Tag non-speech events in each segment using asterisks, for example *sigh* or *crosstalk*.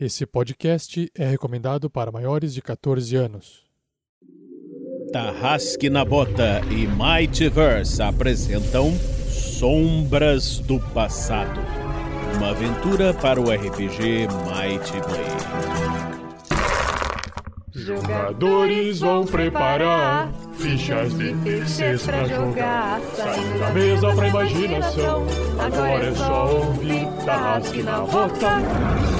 Esse podcast é recomendado para maiores de 14 anos. Tarrasque na Bota e Mightyverse apresentam Sombras do Passado. Uma aventura para o RPG Mighty Blade. Jogadores vão preparar fichas de terceiros pra jogar. Saindo da mesa pra imaginação. Agora é só ouvir Tarrasque na Bota.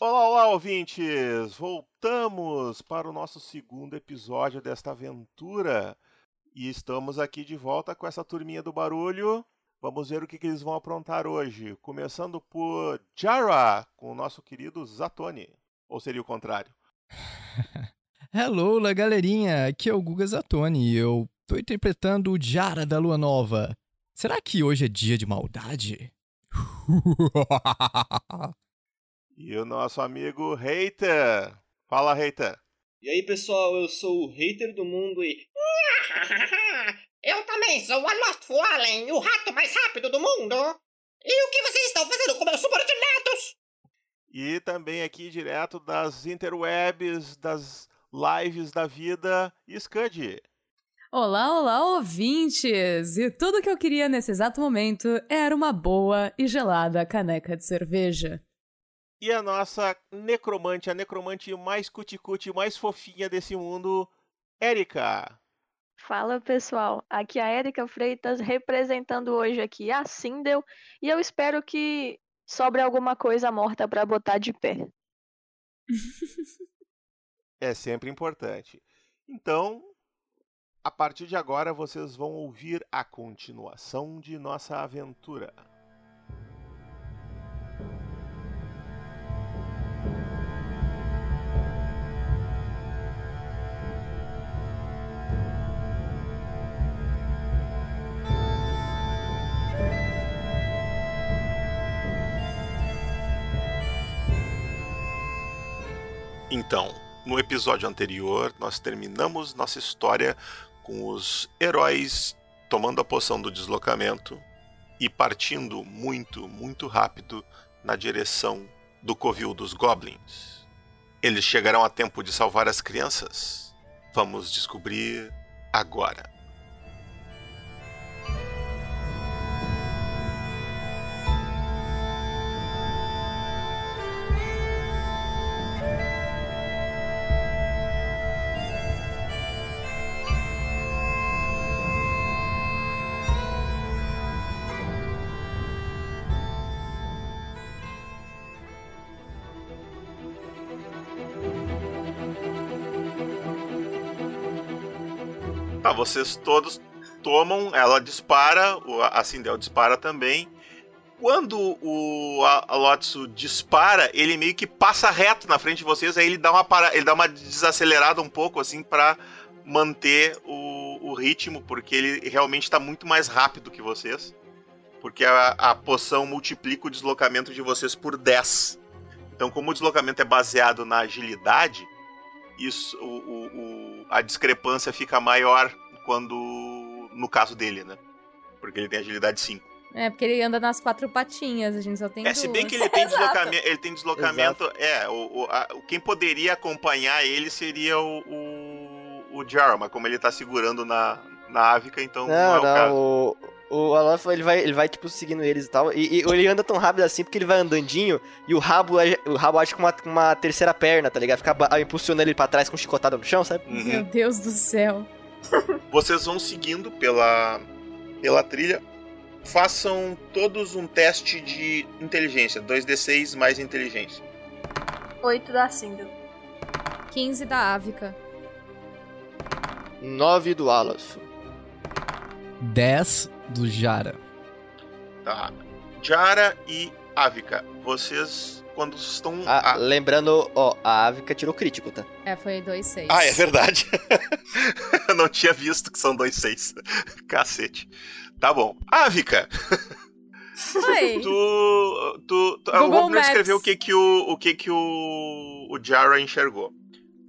Olá, olá, ouvintes! Voltamos para o nosso segundo episódio desta aventura. E estamos aqui de volta com essa turminha do barulho. Vamos ver o que, que eles vão aprontar hoje. Começando por Jara, com o nosso querido Zatoni. Ou seria o contrário? *laughs* Hello, galerinha! Aqui é o Guga Zatoni e eu tô interpretando o Jara da Lua Nova. Será que hoje é dia de maldade? *laughs* E o nosso amigo Hater. Fala, Hater. E aí, pessoal, eu sou o hater do mundo e. *laughs* Eu também sou o Aloft Fallen, o rato mais rápido do mundo. E o que vocês estão fazendo com meus subordinados? E também aqui direto das interwebs, das lives da vida, Scud. Olá, olá, ouvintes! E tudo que eu queria nesse exato momento era uma boa e gelada caneca de cerveja. E a nossa necromante, a necromante mais cuticute, mais fofinha desse mundo, Érica. Fala pessoal, aqui é a Érica Freitas representando hoje aqui a Sindel e eu espero que sobre alguma coisa morta para botar de pé. *laughs* É sempre importante. Então, a partir de agora vocês vão ouvir a continuação de nossa aventura. Então, no episódio anterior, nós terminamos nossa história com os heróis tomando a poção do deslocamento e partindo muito, muito rápido na direção do covil dos goblins. Eles chegarão a tempo de salvar as crianças? Vamos descobrir agora. Vocês todos tomam, ela dispara, a Sindel dispara também. Quando o Alotsu dispara, ele meio que passa reto na frente de vocês, aí ele dá uma para, ele dá uma desacelerada um pouco assim pra manter o, o ritmo, porque ele realmente tá muito mais rápido que vocês. Porque a, a poção multiplica o deslocamento de vocês por 10. Então, como o deslocamento é baseado na agilidade, isso, o- o- a discrepância fica maior quando. no caso dele, né? Porque ele tem agilidade 5. É, porque ele anda nas quatro patinhas, a gente só tem É, se bem duas. que ele tem *laughs* deslocamento. Ele tem deslocamento. É, o, o- a- quem poderia acompanhar ele seria o, o, o Jara, mas como ele tá segurando na, na Ávica, então não, é Não, o caso. o, o Alonso, ele vai, ele vai, tipo, seguindo eles e tal, e, e ele anda tão rápido assim porque ele vai andandinho e o rabo, age- o rabo age com uma, com uma terceira perna, tá ligado? Fica impulsionando ele pra trás com chicotada no chão, sabe? Uhum. Meu Deus do céu. *laughs* Vocês vão seguindo pela, pela trilha. Façam todos um teste de inteligência. 2d6 mais inteligência. Oito da Sindel. 15 da Ávica. 9 do Alonso. 10 do Jara. Tá. Jara e Ávica, vocês, quando estão. Ah, Ah, lembrando, ó, a Avica tirou crítico, tá? É, foi 2, 6. ah, é verdade. *laughs* Eu não tinha visto que são dois seis. *laughs* Cacete. Tá bom. Ávica, Oi. *laughs* tu. tu, tu Google vou primeiro Maps. escrever o que que o, o, que que o, o Jara enxergou.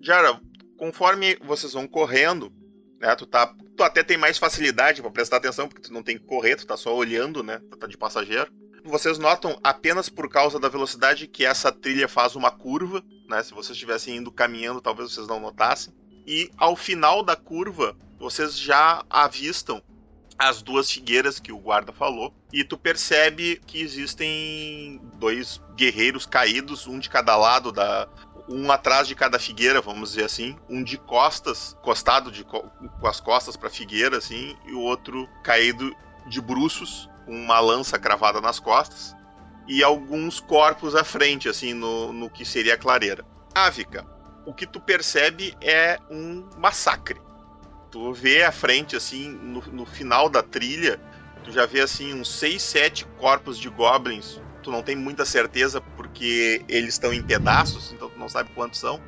Jara, conforme vocês vão correndo, né? Tu, tá, tu até tem mais facilidade para prestar atenção, porque tu não tem que correr, tu tá só olhando, né? Tu tá de passageiro. Vocês notam apenas por causa da velocidade que essa trilha faz uma curva, né? Se vocês estivessem indo caminhando, talvez vocês não notassem. E ao final da curva, vocês já avistam as duas figueiras que o guarda falou. E tu percebe que existem dois guerreiros caídos, um de cada lado da. Um atrás de cada figueira, vamos dizer assim. Um de costas, costado de, co com as costas pra figueira, assim. E o outro caído de bruços, com uma lança cravada nas costas. E alguns corpos à frente, assim, no, no que seria a clareira. Ávica, o que tu percebe é um massacre tu vê à frente, assim, no, no final da trilha, tu já vê, assim, uns 6, 7 corpos de goblins. Tu não tem muita certeza porque eles estão em pedaços, então tu não sabe quantos são.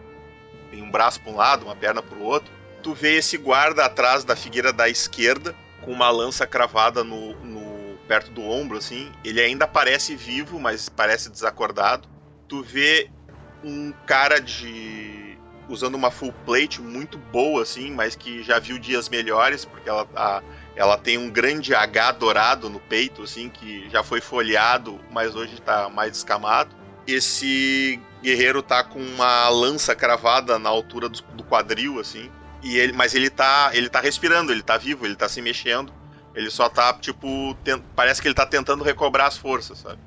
Tem um braço para um lado, uma perna para o outro. Tu vê esse guarda atrás da figueira da esquerda, com uma lança cravada no, no perto do ombro, assim. Ele ainda parece vivo, mas parece desacordado. Tu vê um cara de usando uma full plate muito boa, assim, mas que já viu dias melhores, porque ela, a, ela tem um grande H dourado no peito, assim, que já foi folheado, mas hoje está mais descamado. Esse guerreiro tá com uma lança cravada na altura do, do quadril, assim, e ele, mas ele tá, ele tá respirando, ele tá vivo, ele tá se mexendo. Ele só tá, tipo, tent, parece que ele tá tentando recobrar as forças, sabe?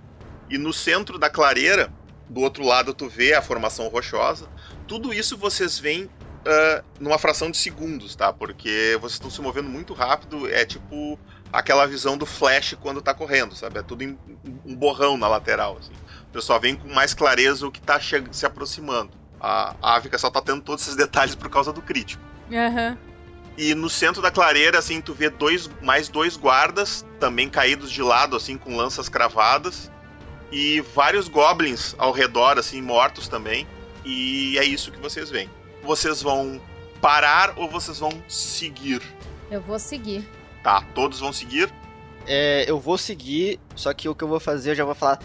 E no centro da clareira, do outro lado tu vê a formação rochosa, tudo isso vocês veem uh, numa fração de segundos, tá? Porque vocês estão se movendo muito rápido, é tipo aquela visão do Flash quando tá correndo, sabe? É tudo em um borrão na lateral, assim. O pessoal vem com mais clareza o que tá se aproximando. A, a Ávica só tá tendo todos esses detalhes por causa do crítico. Aham. Uhum. E no centro da clareira, assim, tu vê dois, mais dois guardas, também caídos de lado, assim, com lanças cravadas. E vários goblins ao redor, assim, mortos também. E é isso que vocês veem. Vocês vão parar ou vocês vão seguir? Eu vou seguir. Tá, todos vão seguir? É, eu vou seguir, só que o que eu vou fazer, eu já vou falar.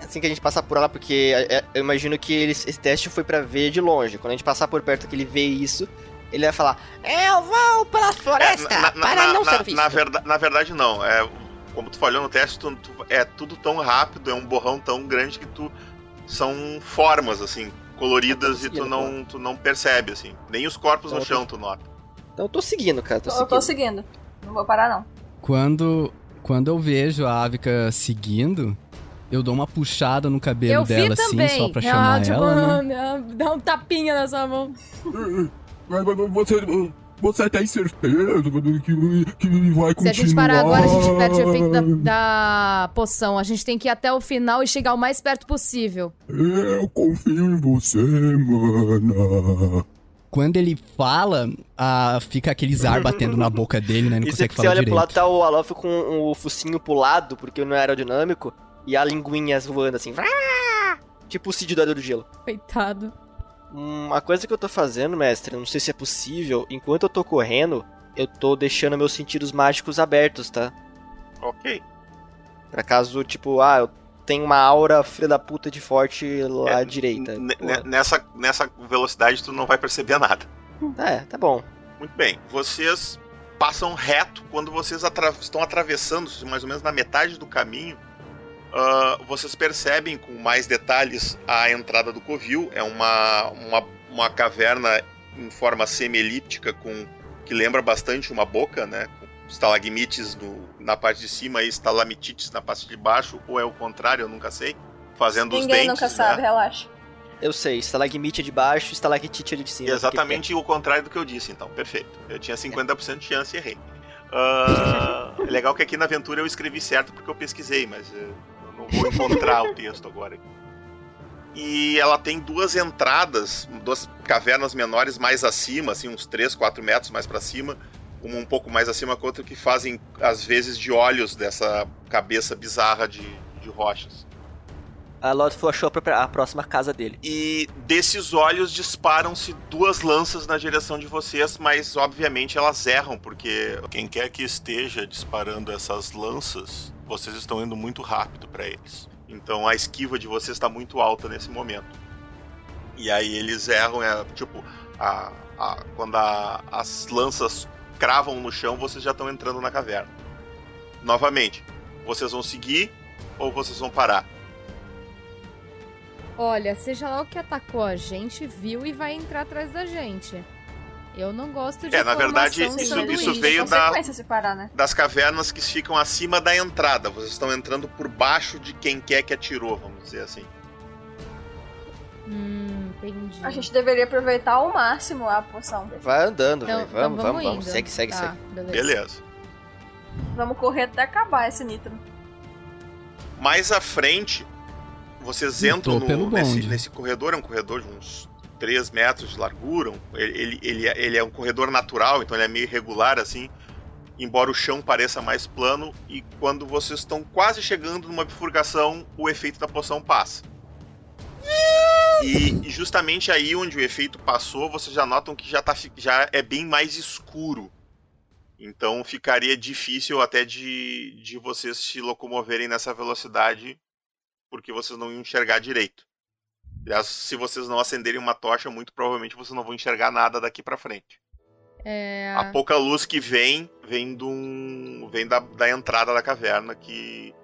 Assim que a gente passar por lá, porque é, é, eu imagino que eles, esse teste foi para ver de longe. Quando a gente passar por perto que ele vê isso, ele vai falar: Eu vou pela floresta é, na, para na, não na, ser visto. Na, verdade, na verdade, não. É, como tu falhou no teste, tu, tu, é tudo tão rápido, é um borrão tão grande que tu são formas, assim, coloridas e tu não, tu não percebe, assim. Nem os corpos então, no chão tu nota. Então eu tô seguindo, cara. Tô eu seguindo. tô seguindo. Não vou parar, não. Quando, quando eu vejo a Ávica seguindo, eu dou uma puxada no cabelo eu dela, assim, só pra chamar ah, tipo, ela, né? Dá um tapinha na sua mão. *laughs* Você, você tem certeza que, que vai continuar? Se a gente parar agora, a gente perde o efeito da, da, poção. A gente tem que ir até o final e chegar o mais perto possível. Eu confio em você, mana. Quando ele fala, ah, fica aqueles ar batendo na boca dele, né? Não *laughs* Isso consegue que falar você olha direito. pro lado, tá o Alof com o focinho pro lado, porque não é aerodinâmico, e a linguinha voando assim. Tipo o Cid do Ador do Gelo. Coitado. Uma coisa que eu tô fazendo, mestre, não sei se é possível, enquanto eu tô correndo, eu tô deixando meus sentidos mágicos abertos, tá? Ok. Pra caso, tipo, ah, eu tenho uma aura filha da puta de forte lá É, à direita. Nessa, nessa velocidade tu não vai perceber nada. É, tá bom. Muito bem. Vocês passam reto quando vocês atra- estão atravessando, mais ou menos na metade do caminho. Ah, vocês percebem com mais detalhes a entrada do covil. É uma, uma, uma caverna em forma semi-elíptica com que lembra bastante uma boca, né? Com estalagmites no, na parte de cima e estalactites na parte de baixo, ou é o contrário, eu nunca sei. Fazendo os Ninguém dentes. nunca né? sabe, relaxa. Eu sei, estalagmite é de baixo, estalactite é de cima. Exatamente o contrário do que eu disse, então. Perfeito. Eu tinha 50% de chance e errei. *laughs* É legal que aqui na aventura eu escrevi certo porque eu pesquisei, mas não vou encontrar o texto agora. E ela tem duas entradas, duas cavernas menores mais acima, assim, uns 3, 4 metros mais para cima, uma um pouco mais acima que a outra, que fazem, às vezes, de olhos dessa cabeça bizarra de, de rochas. A Lodful achou a próxima casa dele. E desses olhos disparam-se duas lanças na direção de vocês, mas obviamente elas erram, porque quem quer que esteja disparando essas lanças, vocês estão indo muito rápido para eles. Então a esquiva de vocês está muito alta nesse momento. E aí eles erram, é tipo, a, a- quando a- as lanças cravam no chão, vocês já estão entrando na caverna. Novamente, vocês vão seguir ou vocês vão parar? Olha, seja lá o que atacou a gente, viu e vai entrar atrás da gente. Eu não gosto de É, na verdade, isso- isso veio da- Consequência se parar, né? Das cavernas que ficam acima da entrada. Vocês estão entrando por baixo de quem quer que atirou, vamos dizer assim. Hum, entendi. A gente deveria aproveitar ao máximo a poção. Vai andando, Então- velho. então Vamos, vamos, vamos vamos. indo. Segue, segue, Tá, segue. beleza. Beleza. Vamos correr até acabar esse nitro. Mais à frente, vocês entram no, nesse, nesse corredor. É um corredor de uns 3 metros de largura. Ele, ele, é- ele é um corredor natural, então ele é meio irregular assim. Embora o chão pareça mais plano. E quando vocês estão quase chegando numa bifurcação, o efeito da poção passa. E, e justamente aí onde o efeito passou, vocês já notam que já, tá, já é bem mais escuro. Então ficaria difícil até de, de vocês se locomoverem nessa velocidade, porque vocês não iam enxergar direito. Se vocês não acenderem uma tocha, muito provavelmente vocês não vão enxergar nada daqui pra frente. É... A pouca luz que vem, vem, de um, vem da, da entrada da caverna, que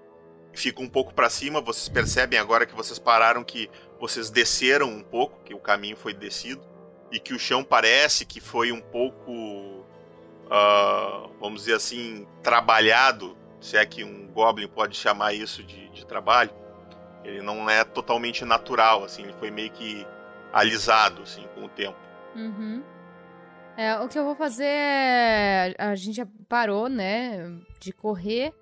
fica um pouco pra cima. Vocês percebem agora que vocês pararam que vocês desceram um pouco, que o caminho foi descido, e que o chão parece que foi um pouco, ah, vamos dizer assim, trabalhado, se é que um goblin pode chamar isso de, de trabalho. Ele não é totalmente natural, assim, ele foi meio que alisado, assim, com o tempo. Uhum. É, o que eu vou fazer é. A gente já parou, né? De correr.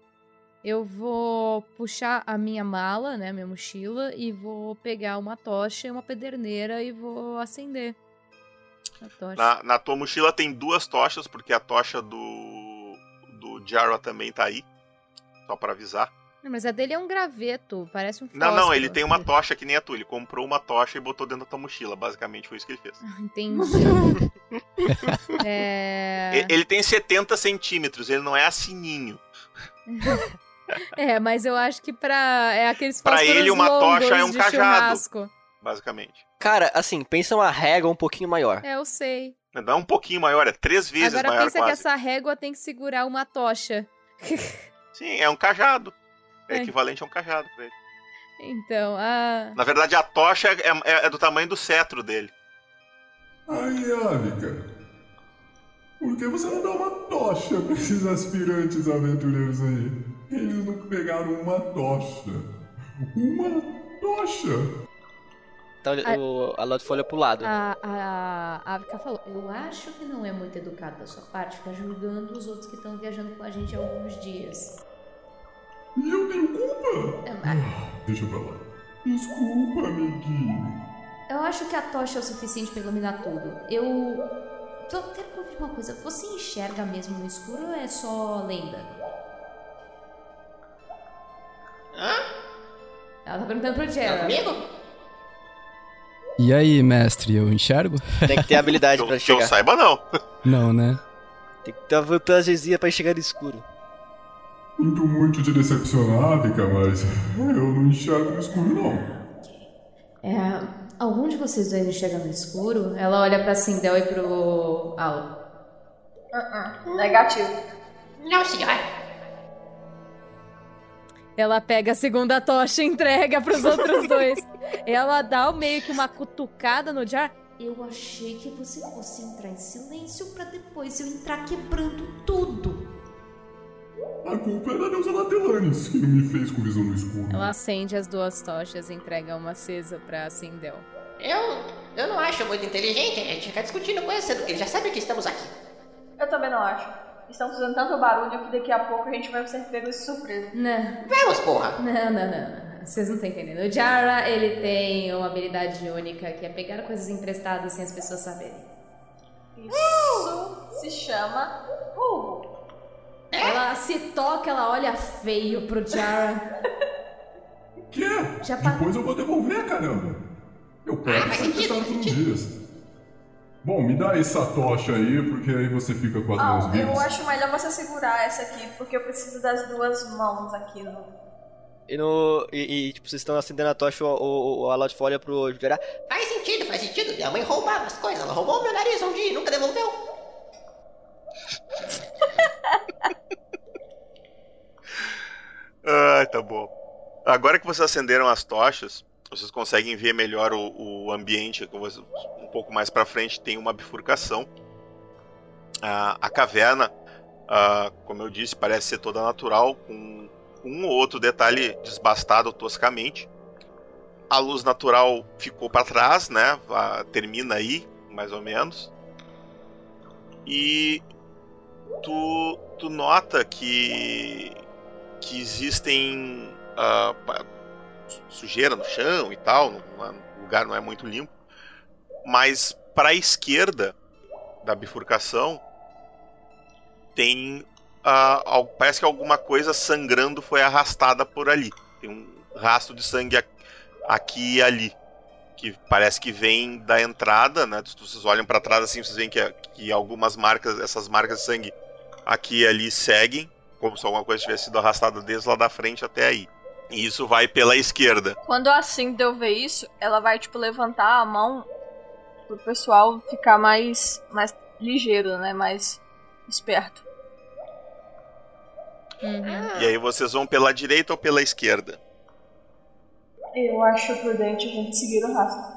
Eu vou puxar a minha mala, né? Minha mochila. E vou pegar uma tocha e uma pederneira e vou acender. A tocha. Na, na tua mochila tem duas tochas, porque a tocha do, do Jarrah também tá aí. Só pra avisar. Não, Mas a dele é um graveto, parece um Não, não, fósforo. ele tem uma tocha que nem a tua. Ele comprou uma tocha e botou dentro da tua mochila. Basicamente foi isso que ele fez. Entendi. *laughs* é... Ele tem 70 centímetros, ele não é asininho. *laughs* é, mas eu acho que pra. É aqueles Pra ele, uma tocha é um cajado. churrasco. Basicamente. Cara, assim, pensa uma régua um pouquinho maior. É, eu sei. Não é um pouquinho maior, é três vezes Agora maior pensa quase. que essa régua tem que segurar uma tocha. *laughs* Sim, é um cajado. É É. equivalente a um cajado pra ele. Então, a. Na verdade, a tocha é, é- é do tamanho do cetro dele. Aí, Ávica, por que você não dá uma tocha pra esses aspirantes aventureiros aí? Eles não pegaram uma tocha. Uma tocha! Então o, a Lot folha pro lado. A, a, a Avika falou: Eu acho que não é muito educado da sua parte ficar julgando os outros que estão viajando com a gente há alguns dias. E eu tenho culpa? É, Ah, deixa pra lá. Desculpa, amiguinho. Eu acho que a tocha é o suficiente pra iluminar tudo. Eu. Só quero confirmar uma coisa: você enxerga mesmo no escuro ou é só lenda? Hã? Ela tá perguntando pro Tá Gerald. comigo? E aí, mestre, eu enxergo? Tem que ter habilidade pra *laughs* eu, que eu saiba, não. Não, né? Tem que ter uma vantagemzinha pra chegar no escuro. Sinto muito te decepcionar, Ávica, mas eu não enxergo no escuro, não. É. Algum de vocês dois enxerga no escuro? Ela olha pra Sindel e pro Al. Uh-uh. Negativo. Não, senhor. Ela pega a segunda tocha e entrega pros outros *laughs* dois. Ela dá meio que uma cutucada no Jar. Eu achei que você fosse entrar em silêncio pra depois eu entrar quebrando tudo. A culpa é da deusa Latelanes, que não me fez com visão no escuro. Ela acende as duas tochas e entrega uma acesa pra Sindel. Eu, eu não acho muito inteligente a gente ficar discutindo com que ele já sabe que estamos aqui. Eu também não acho. Estão fazendo tanto barulho que daqui a pouco a gente vai ser pego de surpresa. Não, Vamos, porra! não, não, não. não. Vocês não estão entendendo. O Jara, ele tem uma habilidade única que é pegar coisas emprestadas sem as pessoas saberem. Isso se chama roubo. Ela se toca, ela olha feio pro Jara. Que? Já pa- Depois eu vou devolver, caramba. Eu pego Ah, emprestada faz por uns dias. Bom, me dá essa tocha aí, porque aí você fica com as mãos Ah, livres. eu acho melhor você segurar essa aqui, porque eu preciso das duas mãos aqui no. E, no, e, e, tipo, vocês estão acendendo a tocha, o, o, o Alot olha pro Jurá. Faz sentido, faz sentido. Minha mãe roubava as coisas. Ela roubou meu nariz um dia e nunca devolveu. *laughs* Ai, tá bom. Agora que vocês acenderam as tochas, vocês conseguem ver melhor o, o ambiente. Um pouco mais para frente tem uma bifurcação. Ah, a caverna, ah, como eu disse, parece ser toda natural, com um ou outro detalhe desbastado toscamente. A luz natural ficou para trás, né? Termina aí, mais ou menos. E tu, tu nota que que existem uh, sujeira no chão e tal, o lugar não é muito limpo, mas para a esquerda da bifurcação tem uh, parece que alguma coisa sangrando foi arrastada por ali. Tem um rastro de sangue aqui e ali que parece que vem da entrada, né? Vocês olham para trás assim, vocês veem que, que algumas marcas, essas marcas de sangue aqui e ali seguem como se alguma coisa tivesse sido arrastada desde lá da frente até aí. E isso vai pela esquerda. Quando a Sindel vê isso, ela vai, tipo, levantar a mão pro pessoal ficar mais, mais ligeiro, né? Mais esperto. Uhum. E aí vocês vão pela direita ou pela esquerda? Eu acho prudente a gente seguir o rastro.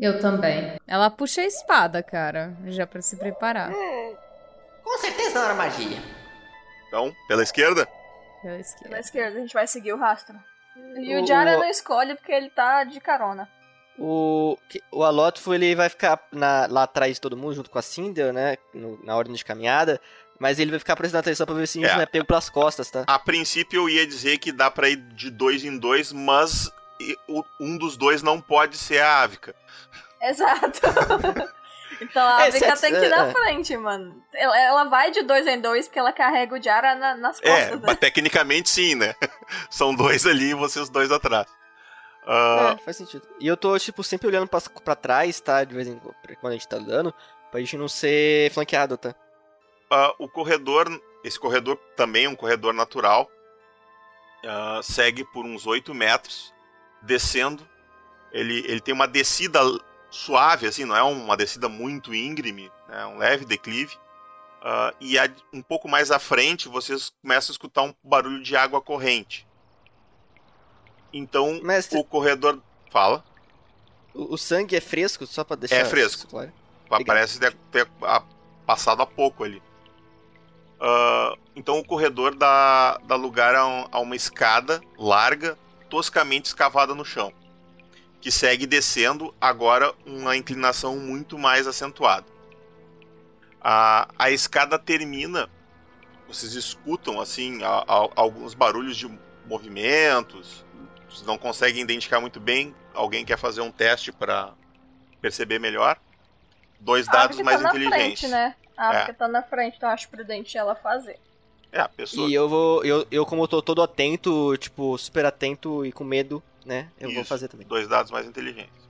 Eu também. Ela puxa a espada, cara, já para se preparar. Hum, com certeza não era magia. Então, pela esquerda? Pela esquerda. Pela esquerda, a gente vai seguir o rastro. E o, o Jara não escolhe porque ele tá de carona. O, o Alotfo, ele vai ficar na, lá atrás de todo mundo, junto com a Cinder, né? No, na ordem de caminhada. Mas ele vai ficar prestando atenção pra ver se a gente é. não é pego pelas costas, tá? A princípio eu ia dizer que dá pra ir de dois em dois, mas um dos dois não pode ser a Ávica. Exato. *laughs* Então a África é, tem que ir na é. frente, mano. Ela, ela, vai de dois em dois porque ela carrega o Jara na, nas é, costas. É, né? tecnicamente sim, né? *laughs* São dois ali e vocês dois atrás. Uh... É, faz sentido. E eu tô, tipo, sempre olhando pra, pra trás, tá? De vez em quando a gente tá andando, pra gente não ser flanqueado, tá? Uh, o corredor, esse corredor também é um corredor natural, uh, segue por uns 8 metros, descendo. Ele, ele tem uma descida suave, assim, não é uma descida muito íngreme, é né, um leve declive. Uh, e a, um pouco mais à frente vocês começam a escutar um barulho de água corrente. Então Mestre, o corredor. Fala. O, o, sangue é fresco, só pra deixar. É fresco. Claro. Parece ter, ter passado há pouco ali. Uh, então o corredor dá, dá lugar a, um, a uma escada larga, toscamente escavada no chão que segue descendo, agora uma inclinação muito mais acentuada. A, a escada termina, vocês escutam assim a, a, alguns barulhos de movimentos, vocês não conseguem identificar muito bem. Alguém quer fazer um teste para perceber melhor? Dois dados mais tá inteligentes. Frente, né? A África é. tá na frente, então acho prudente ela fazer. É, a pessoa. E eu vou. Eu, eu como eu tô todo atento, tipo, super atento e com medo, né? Eu Isso, vou fazer também. Dois dados mais inteligentes.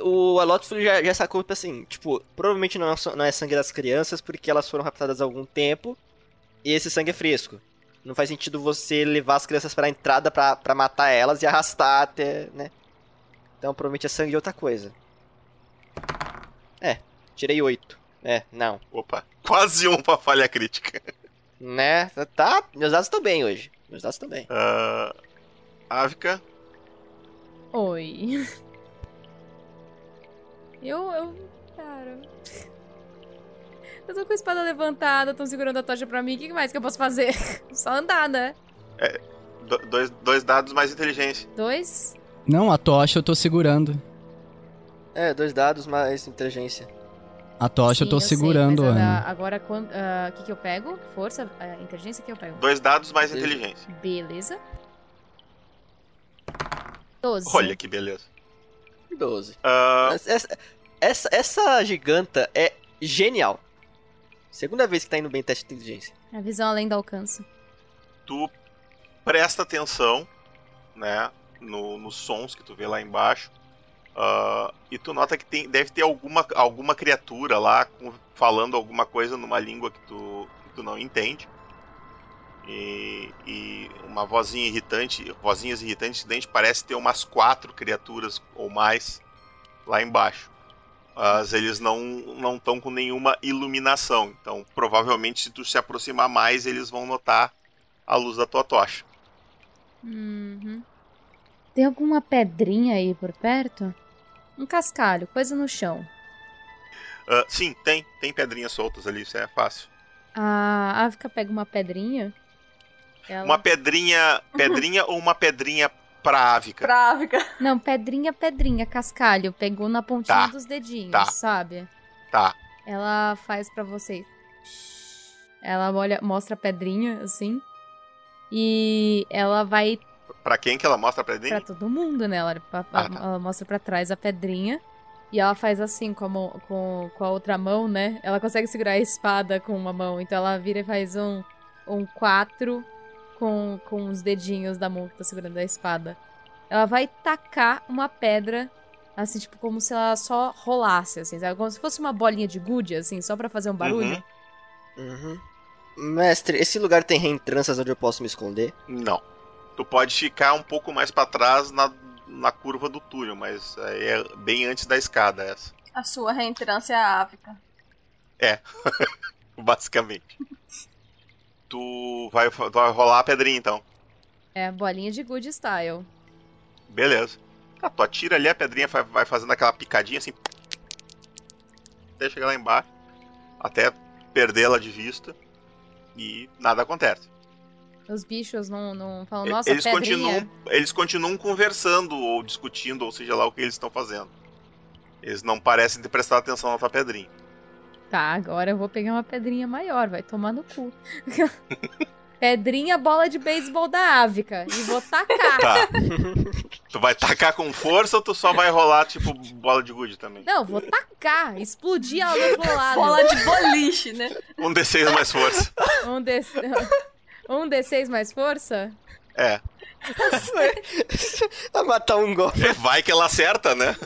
O Alotful já, já sacou, tipo assim, tipo, provavelmente não é, não é sangue das crianças, porque elas foram raptadas há algum tempo, e esse sangue é fresco. Não faz sentido você levar as crianças para a entrada para matar elas e arrastar até, né? Então provavelmente é sangue de outra coisa. É, tirei oito. É, não. Opa, quase um pra falha crítica. Né? Tá, meus dados estão bem hoje. Meus dados estão bem. Uh, Ávica? Oi. *laughs* Eu, eu. Cara. Eu tô com a espada levantada, estão segurando a tocha pra mim. O que mais que eu posso fazer? *laughs* Só andar, né? É. Dois, dois dados mais inteligência. Dois? Não, a tocha eu tô segurando. É, dois dados mais inteligência. A tocha Sim, eu tô eu segurando, sei, Ana. agora, o uh, que, que eu pego? Força, uh, inteligência, que eu pego? Dois dados mais inteligência. Beleza. 12. Olha que beleza. 12. Uh... Essa, essa, essa giganta é genial. Segunda vez que tá indo bem teste de inteligência. A visão além do alcance. Tu presta atenção, né, no, nos sons que tu vê lá embaixo. Uh, e tu nota que tem, deve ter alguma, alguma criatura lá com, falando alguma coisa numa língua que tu, que tu não entende. E, e uma vozinha irritante, vozinhas irritantes dentro parece ter umas quatro criaturas ou mais lá embaixo. Mas eles não não estão com nenhuma iluminação. Então, provavelmente, se tu se aproximar mais, eles vão notar a luz da tua tocha. Uhum. Tem alguma pedrinha aí por perto? Um cascalho, coisa no chão. Ah, sim, tem. Tem pedrinhas soltas ali, isso é fácil. A África pega uma pedrinha. Ela... Uma pedrinha. Pedrinha ou uma pedrinha právica? Právica. *laughs* Não, pedrinha, pedrinha, cascalho. Pegou na pontinha Tá, dos dedinhos, tá. sabe? Tá. Ela faz pra vocês. Ela olha, mostra a pedrinha, assim. E ela vai Pra quem que ela mostra a pra pedrinha? todo mundo, né? Ela, Ah, tá. ela mostra pra trás a pedrinha. E ela faz assim com a, mão, com, com a outra mão, né? Ela consegue segurar a espada com uma mão. Então ela vira e faz um, um quatro com, com os dedinhos da mão que tá segurando a espada. Ela vai tacar uma pedra, assim, tipo, como se ela só rolasse, assim, sabe? Como se fosse uma bolinha de gude, assim, só pra fazer um barulho. Uhum. Mestre, esse lugar tem reentranças onde eu posso me esconder? Não. Tu pode ficar um pouco mais pra trás na, na curva do túnel, mas aí é bem antes da escada essa. A sua reentrância é a África. É, *laughs* basicamente. Tu vai, tu vai rolar a pedrinha então. É, bolinha de good style. Beleza. Ah, tu atira ali, a pedrinha vai, vai fazendo aquela picadinha assim. Até chegar lá embaixo. Até perdê-la de vista. E nada acontece. Os bichos não, não falam, nossa, eles pedrinha. continuam, eles continuam conversando ou discutindo, ou seja lá o que eles estão fazendo. Eles não parecem ter prestado atenção na tua pedrinha. Tá, agora eu vou pegar uma pedrinha maior, vai tomar no cu. *laughs* pedrinha, bola de beisebol da Ávica. E vou tacar. Tá. tu vai tacar com força ou tu só vai rolar tipo bola de gude também? Não, vou tacar. Explodir do outro lado. *laughs* Bola de boliche, né? Um D6 mais força. Um, D... um D6 mais força? É. *laughs* Vai matar um golpe. É, Vai que ela acerta, né?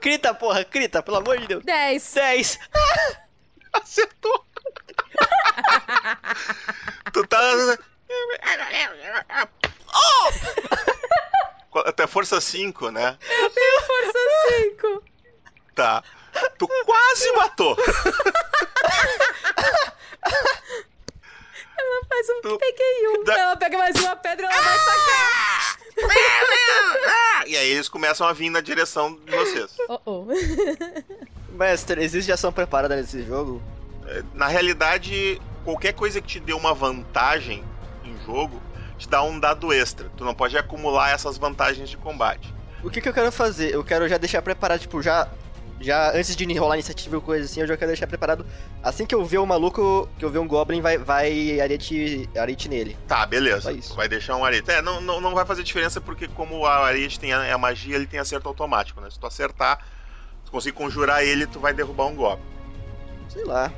Crita, porra, crita, pelo amor de Deus. 10. 10. *laughs* Acertou. tu tá. Oh! Até força 5, né? Eu tenho força 5. Tá. Tu quase matou. *laughs* Ela faz um. Peguei um. Ela pega mais uma pedra e ela vai tacar. E aí eles começam a vir na direção de vocês. *laughs* Oh, oh. Mestre, existe ação preparada nesse jogo? Na realidade, qualquer coisa que te dê uma vantagem em jogo te dá um dado extra. Tu não pode acumular essas vantagens de combate. O que, que eu quero fazer? Eu quero já deixar preparado, tipo, já. Já antes de rolar iniciativa ou coisa assim, eu já quero deixar preparado. Assim que eu ver o maluco, que eu ver um Goblin, vai, vai arete, arete nele. Tá, beleza. Vai deixar um arete. É, não, não, não vai fazer diferença porque como a arete tem a, a magia, ele tem acerto automático, né? Se tu acertar, se conseguir conjurar ele, tu vai derrubar um Goblin. Sei lá.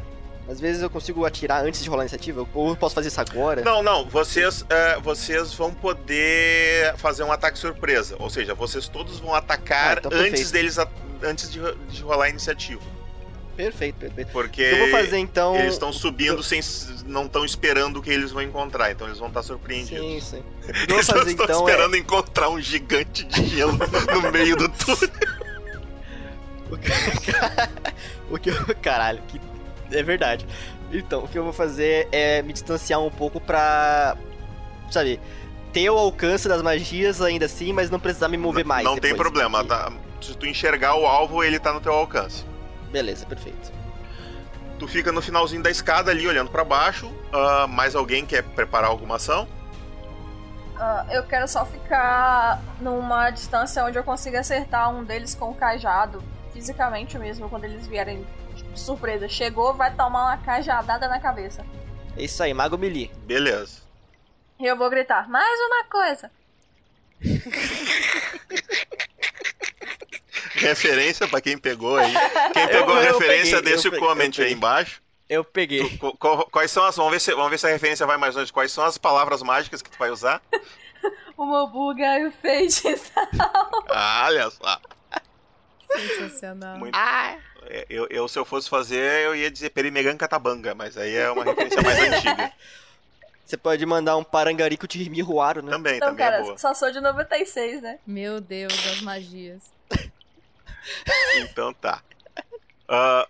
Às vezes eu consigo atirar antes de rolar a iniciativa, ou eu posso fazer isso agora. Não, não, vocês, é, vocês vão poder fazer um ataque surpresa. Ou seja, vocês todos vão atacar Ah, então antes deles, a- antes de, de rolar a iniciativa. Perfeito, perfeito. Porque O que eu vou fazer então. eles estão subindo sem. não estão esperando o que eles vão encontrar, então eles vão estar surpreendidos. Sim, sim. O eu *laughs* vou Eles não fazer estão então é. esperando encontrar um gigante de gelo *laughs* no meio do túnel. *laughs* O que eu... Caralho, que... é verdade. Então, o que eu vou fazer é me distanciar um pouco pra. Sabe? Ter o alcance das magias ainda assim, mas não precisar me mover mais. não tem problema, tá? Se tu enxergar o alvo, ele tá no teu alcance. Beleza, perfeito. Tu fica no finalzinho da escada ali, olhando pra baixo. Ah, mais alguém quer preparar alguma ação? Ah, eu quero só ficar numa distância onde eu consiga acertar um deles com o cajado, fisicamente mesmo, quando eles vierem de surpresa. Chegou, vai tomar uma cajadada na cabeça. É isso aí, Mago Melee. Beleza. E eu vou gritar, mais uma coisa. *laughs* Referência pra quem pegou aí. Quem Eu- pegou a eu referência, peguei, deixa o comment aí embaixo. Eu peguei. Tu- qual- quais são as. Vamos ver, se, vamos ver se a referência vai mais longe. Quais são as palavras mágicas que tu vai usar? *laughs* O Mobuga e o Fade Ah, olha só. Sensacional. Muito- Eu, eu, se eu fosse fazer, eu ia dizer Perimegan Catabanga, mas aí é uma referência mais antiga. Você pode mandar um parangarico de Miruaro, né? Também, Então, também é cara, boa. só sou de 96, né? Meu Deus, as magias. Então tá. Ah,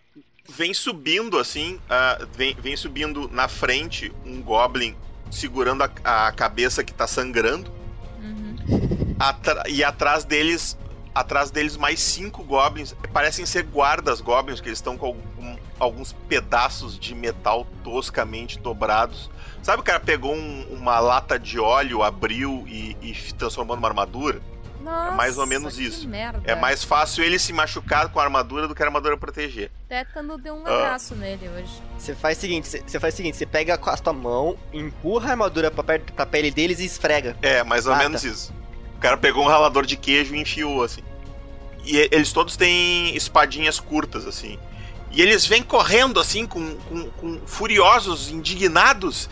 vem subindo assim, ah, vem, vem subindo na frente um Goblin segurando a, a cabeça que tá sangrando. Uhum. Atra- e atrás deles, atrás deles mais cinco Goblins. Parecem ser guardas Goblins, que eles estão com algum- alguns pedaços de metal toscamente dobrados. Sabe o cara pegou um- uma lata de óleo, abriu e, e transformou numa armadura? Nossa, mais ou menos isso. Merda. É mais fácil ele se machucar com a armadura do que a armadura proteger. Tétano deu um Ah. abraço nele hoje. Você faz o seguinte, você- faz o seguinte, você pega com a tua mão, empurra a armadura pra, perto, pra pele deles e esfrega. É, mais ou Ah, menos isso. O cara pegou um ralador de queijo e enfiou, assim. E e- eles todos têm espadinhas curtas, assim. E eles vêm correndo, assim, com, com- com furiosos, indignados.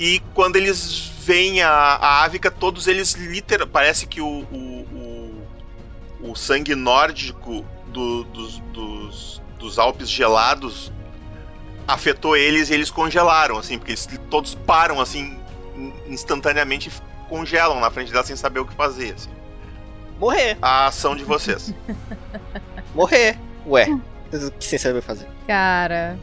E quando eles veem a, a Ávica, todos eles literal. Parece que o, o, o, o sangue nórdico do- dos, dos, dos Alpes gelados afetou eles e eles congelaram, assim, porque eles todos param, assim, in- instantaneamente e congelam na frente dela sem saber o que fazer. assim. Morrer. A ação de vocês. *laughs* Morrer. Ué, o que você sabe fazer? Cara,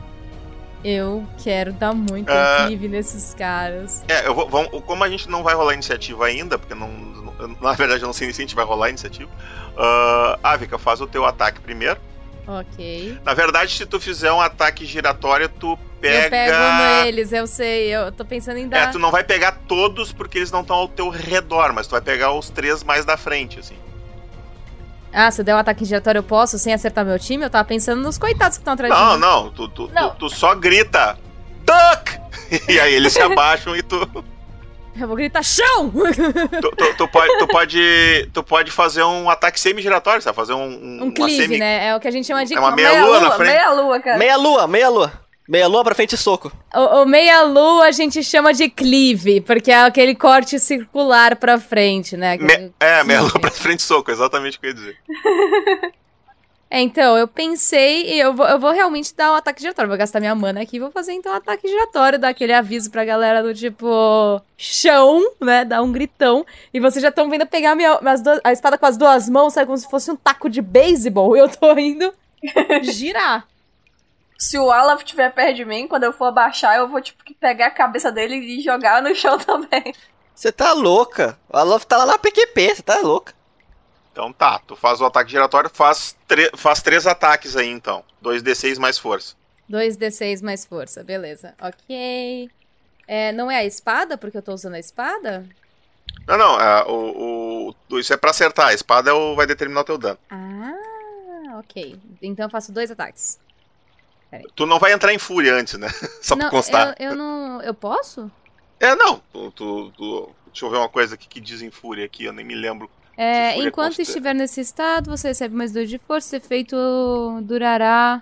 eu quero dar muito Ah. clive nesses caras. É, eu vou, vamos- como a gente não vai rolar iniciativa ainda, porque não, na verdade eu não sei nem se a gente vai rolar iniciativa. Uh, Ávica, faz o teu ataque primeiro. Ok. Na verdade, se tu fizer um ataque giratório, tu pega. Eu pego neles, eu sei. Eu tô pensando em É, dar. tu não vai pegar todos porque eles não estão ao teu redor, mas tu vai pegar os três mais da frente, assim. Ah, se eu der um ataque giratório, eu posso sem acertar meu time? Eu tava pensando nos coitados que estão atrás de Não, mim. não, tu, tu, Não. tu, tu só grita. Duck! *laughs* E aí eles se *laughs* abaixam e tu. Eu vou gritar chão! *laughs* Tu, tu- tu pode, tu, pode, tu pode fazer um ataque semi-giratório, sabe? Fazer um, um, Um clive, semi- né? É o que a gente chama de. É uma meia Meia lua na frente. meia lua, cara. Meia lua, meia lua. Meia lua pra frente e soco. O, o meia-lua a gente chama de clive, porque é aquele corte circular pra frente, né? Aquele- Me- é, meia lua pra frente soco, exatamente o que eu ia dizer. *laughs* É, então, eu pensei e eu vou, eu vou realmente dar um ataque giratório. Vou gastar minha mana aqui e vou fazer então um ataque giratório, dar aquele aviso pra galera do tipo. chão, né? Dar um gritão. E vocês já estão vendo pegar minha, minhas duas- a espada com as duas mãos, sabe? Como se fosse um taco de beisebol. Eu tô indo *laughs* girar. Se o Olaf estiver perto de mim, quando eu for abaixar, eu vou, tipo, pegar a cabeça dele e jogar no chão *laughs* também. Você tá louca. A Love tá lá na PQP, você tá louca. Então tá, tu faz o ataque giratório, faz, faz três ataques aí então. 2d6 mais força. 2d6 mais força, beleza. Ok. É, não é a espada, porque eu tô usando a espada? Não, não, é, o, o- isso é pra acertar. A espada é o- vai determinar o teu dano. Ah, ok. Então eu faço dois ataques. Tu não vai entrar em fúria antes, né? *laughs* Só não, pra constar. Eu, eu não. Eu posso? É, não. Tu, tu- tu- deixa eu ver uma coisa aqui que diz em fúria aqui, eu nem me lembro. É, enquanto consta- estiver nesse estado, você recebe mais dois de força. Efeito durará.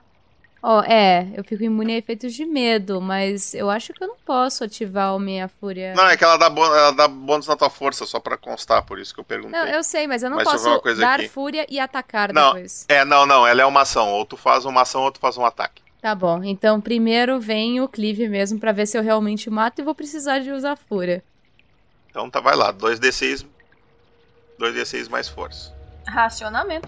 Ó, é, eu fico imune a efeitos de medo, mas eu acho que eu não posso ativar o minha fúria. Não, é que ela dá, bô- ela dá bônus na tua força, só pra constar, por isso que eu perguntei. Não, eu sei, mas eu não Mas posso dar aqui. fúria e atacar Não, depois. é, não, não, ela é uma ação. Ou tu faz uma ação ou tu faz um ataque. Tá bom, então primeiro vem o cleave mesmo pra ver se eu realmente mato e vou precisar de usar fúria. Então tá, vai lá, 2d6. 2d6 mais força. Racionamento.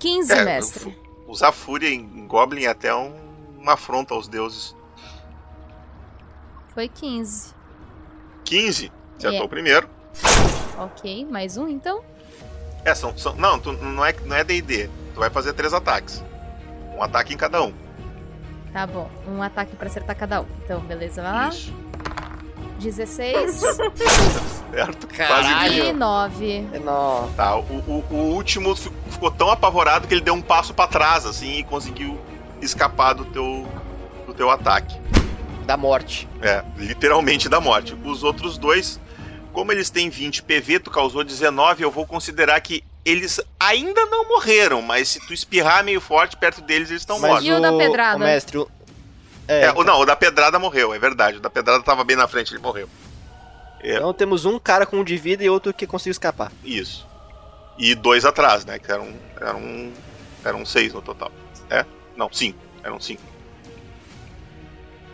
15, É, mestre. Usar fúria em Goblin é até um- uma afronta aos deuses. Foi 15. 15, acertou É. o primeiro. Ok, mais um então? É, são, são- não, tu, não é não é D&D. Tu vai fazer três ataques. Um ataque em cada um. Tá bom, um ataque pra acertar cada um. Então, beleza, vai lá. Isso. *laughs* 16 Certo? Quase e viu. 9. Não. Tá, o, o, o último fi- ficou tão apavorado que ele deu um passo pra trás, assim, e conseguiu escapar do teu, do teu ataque. Da morte. É, literalmente da morte. Os outros dois, como eles têm 20 PV, tu causou 19, eu vou considerar que eles ainda não morreram, mas se tu espirrar meio forte perto deles, eles estão Mas mortos. E o da pedrada? O mestre. o- É, É, o- não, o da pedrada morreu, é verdade. O da pedrada tava bem na frente, ele morreu. É, Então temos um cara com um de vida e outro que conseguiu escapar. isso. E dois atrás, né? Que eram, eram, eram seis no total. É? Não, cinco. Eram cinco.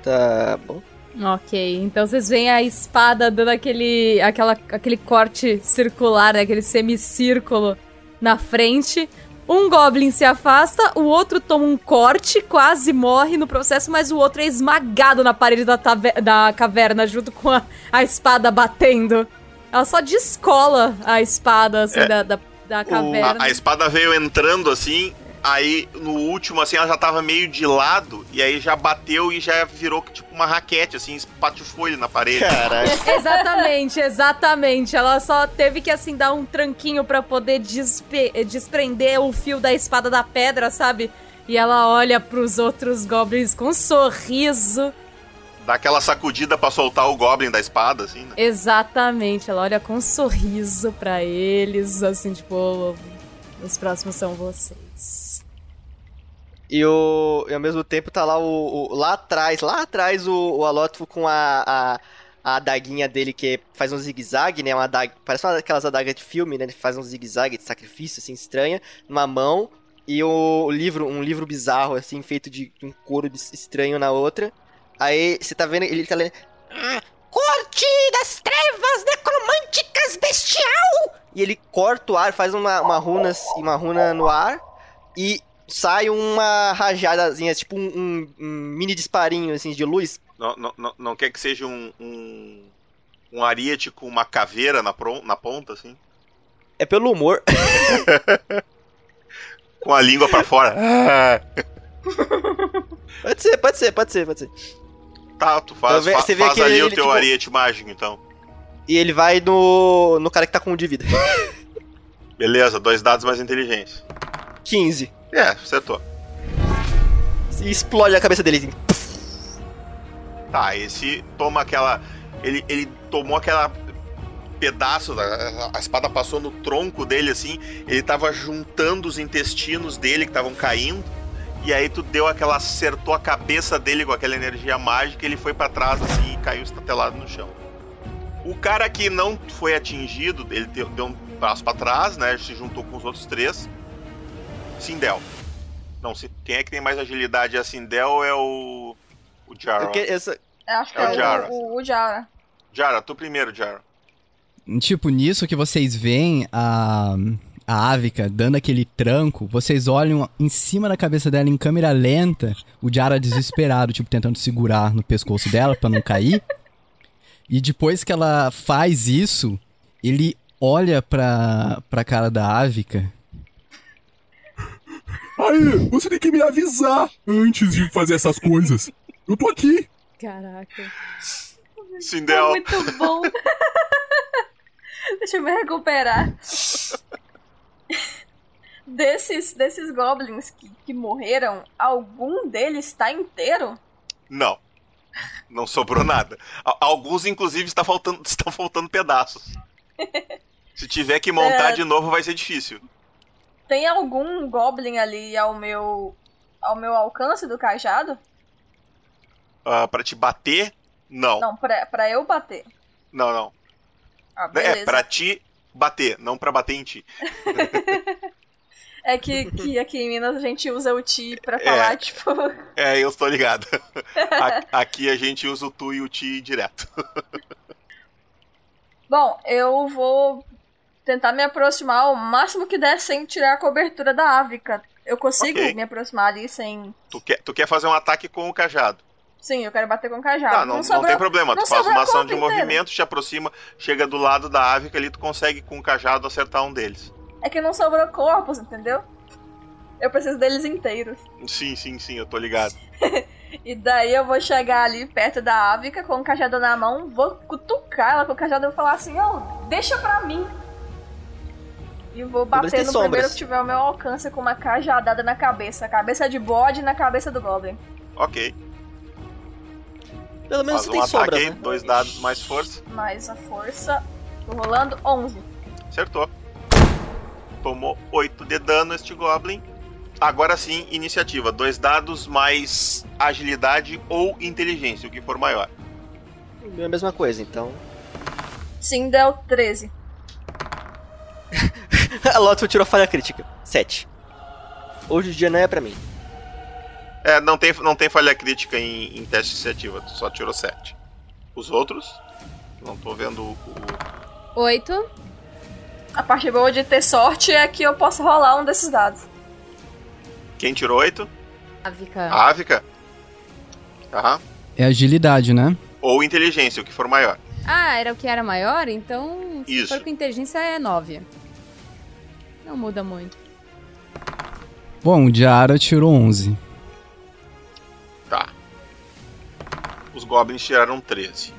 Tá bom. Ok, então vocês veem a espada dando aquele, aquela, aquele corte circular, né, aquele semicírculo na frente. Um Goblin se afasta, o outro toma um corte, quase morre no processo, mas o outro é esmagado na parede da, da caverna, junto com a, a, espada batendo. Ela só descola a espada, assim, é, da, da, da, caverna. O, a, a espada veio entrando, assim, Aí, no último, assim, ela já tava meio de lado, e aí já bateu e já virou tipo uma raquete, assim, espatifou ele na parede. Caralho. *laughs* exatamente, exatamente. Ela só teve que, assim, dar um tranquinho para poder desprender o fio da espada da pedra, sabe? E ela olha pros outros goblins com um sorriso. Dá aquela sacudida para soltar o goblin da espada, assim, né? Exatamente. Ela olha com um sorriso para eles, assim, tipo, os próximos são vocês. E, o, e ao mesmo tempo tá lá o, o lá atrás, lá atrás o, o com a, a, a adaguinha dele que faz um zigue-zague, né? Uma adag, parece uma daquelas adagas de filme, né? Ele faz um zigue-zague de sacrifício, assim, estranha, numa mão. E o, livro, um livro bizarro, assim, feito de um couro estranho na outra. Aí você tá vendo, ele tá lendo. Ah, corte das trevas necromânticas bestial! E ele corta o ar, faz uma, uma, runa, uma runa no ar. E sai uma rajadazinha, tipo um, um, um, mini disparinho assim de luz. Não, não, não, quer que seja um, um, um ariete com uma caveira na, na ponta, assim? É pelo humor. *laughs* com a língua para fora. *laughs* pode ser, pode ser, pode ser, pode ser. Tá, tu faz, então, fa faz ali ele, o teu tipo... ariete mágico, então. E ele vai no, no cara que tá com um de vida. *laughs* Beleza, dois dados mais inteligentes. 15. É, acertou. E explode a cabeça dele. Assim. Tá, esse toma aquela. Ele, ele tomou aquela pedaço, a espada passou no tronco dele assim, ele tava juntando os intestinos dele que estavam caindo, e aí tu deu aquela acertou a cabeça dele com aquela energia mágica, ele foi para trás assim e caiu estatelado no chão. O cara que não foi atingido, ele deu, deu um passo para trás, né, se juntou com os outros três. Sindel. Não, se, quem é que tem mais agilidade? É a Sindel ou é o. O Jara? Que, essa... Acho que é, é o, Jara. O, o Jara. Jara, tu primeiro, Jara. Tipo, nisso que vocês veem a, a Avica dando aquele tranco, vocês olham em cima da cabeça dela em câmera lenta, o Jara desesperado, tipo, tentando segurar no pescoço dela para não cair. E depois que ela faz isso, ele olha pra, pra cara da Avica Aí, você tem que me avisar antes de fazer essas coisas. Eu tô aqui. Caraca. Sindel. muito bom. *laughs* Deixa eu me recuperar. desses, desses goblins que, que morreram, algum deles está inteiro? Não. Não sobrou nada. Alguns, inclusive, está faltando, *laughs* estão faltando pedaços. *laughs* Se tiver que montar é... de novo, vai ser difícil. Tem algum goblin ali ao meu ao meu alcance do cajado? Uh, pra te bater? Não. Não, pra, pra eu bater. Não, não. Ah, é, pra te bater, não pra bater em ti. *laughs* é que, que aqui em Minas a gente usa o ti pra falar, é, tipo. *laughs* É, eu estou ligado. *laughs* aqui a gente usa o tu e o ti direto. Bom, eu vou tentar me aproximar o máximo que der sem tirar a cobertura da Ávica. Eu consigo okay. me aproximar ali sem. Tu quer, tu quer fazer um ataque com o cajado? Sim, eu quero bater com o cajado. Tá, não, não, sobrou, não tem problema. Não tu faz uma ação de inteiro. movimento, te aproxima, chega do lado da Ávica ali, tu consegue com o cajado acertar um deles. É que não sobrou corpos, entendeu? Eu preciso deles inteiros. Sim, sim, sim, eu tô ligado. *laughs* e daí eu vou chegar ali perto da Ávica com o cajado na mão, vou cutucar ela com o cajado e vou falar assim: ó, oh, deixa pra mim. E vou bater no sombras. primeiro que tiver o meu alcance com uma cajadada na cabeça. Cabeça de bode na cabeça do Goblin. Ok. Pelo menos Faz você um tem ataque sombras, né? dois dados mais força. Mais a força. Tô rolando 11. Acertou. Tomou 8 de dano este Goblin. Agora sim, iniciativa. Dois dados mais agilidade ou inteligência, o que for maior. É a mesma coisa, então. Sim, deu 13. *laughs* *laughs* a Lotus tirou falha crítica. 7. Hoje o dia não é pra mim. É, não tem, não tem falha crítica em, em teste de iniciativa, tu só tirou 7. Os outros? Não tô vendo o. Oito. A parte boa de ter sorte é que eu posso rolar um desses dados. Quem tirou oito? Ávica. A Ávica? Tá. É agilidade, né? Ou inteligência, o que for maior. Ah, era o que era maior? Então, se Isso. for com inteligência, é nove. Não muda muito. Bom, o Diara tirou 11. Tá. Os goblins tiraram 13.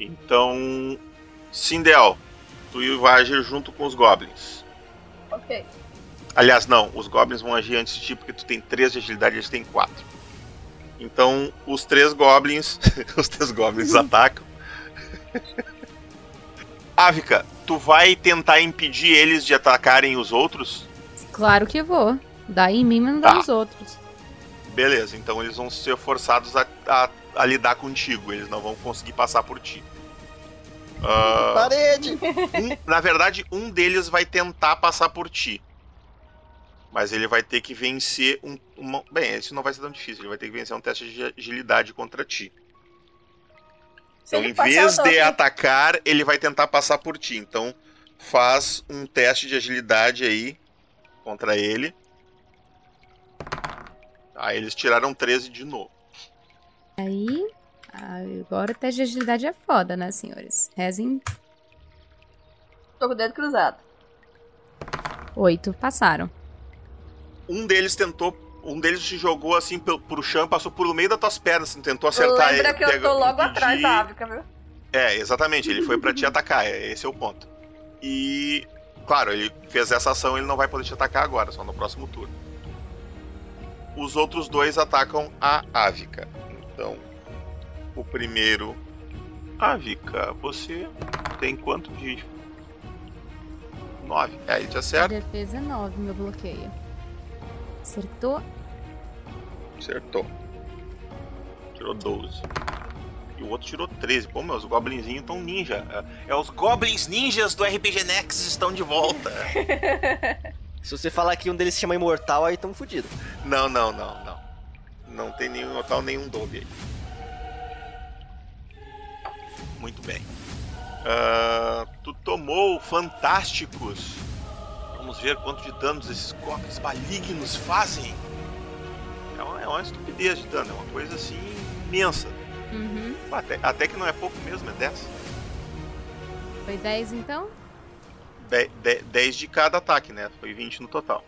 Então. Sindel, tu vai agir junto com os goblins. Ok. Aliás, não, os goblins vão agir antes de ti porque tu tem 3 de agilidade e eles têm 4. Então, os três goblins. *laughs* os três goblins *laughs* atacam. Ávica, tu vai tentar impedir eles de atacarem os outros? Claro que vou. Dá em mim, mas não dá Tá. nos outros. Beleza, então eles vão ser forçados a, a- a lidar contigo, eles não vão conseguir passar por ti. Ah, Parede! um- na verdade, um deles vai tentar passar por ti. Mas ele vai ter que vencer um. uma- bem, esse não vai ser tão difícil, ele vai ter que vencer um teste de agilidade contra ti. Então, em vez de atacar, ele vai tentar passar por ti. Então, faz um teste de agilidade aí contra ele. Aí eles tiraram 13 de novo. Aí. Agora o teste de agilidade é foda, né, senhores? Rezem Tô com o dedo cruzado. oito. Passaram. Um deles tentou. Um deles te jogou assim pro, pro chão, passou por meio das tuas pernas, assim, tentou acertar Lembra ele. que eu tô logo impedir. atrás da Ávica, viu? É, exatamente, ele foi pra te atacar, é- esse é o ponto. E. Claro, ele fez essa ação, ele não vai poder te atacar agora, só no próximo turno. Os outros dois atacam a Ávica. Então, o primeiro. Ávica, você tem quanto de. 9. É, ele te acerta. Defesa 9, meu bloqueio. Acertou. Acertou. Tirou 12. E o outro tirou 13. Pô, meus goblinzinhos tão ninja. É, é os goblins ninjas do RPG Next estão de volta. *laughs* Se você falar que um deles se chama Imortal, aí tamo fudido. não, não, não, não. Não tem nenhum total nenhum dobe aí. Muito bem. Ah, tu tomou fantásticos. Vamos ver quanto de danos esses goblins malignos fazem. É uma, é uma estupidez de dano, é uma coisa assim imensa. Uhum. Até, até que não é pouco mesmo, é 10. Foi 10 então? 10 de cada ataque, né? Foi 20 no total.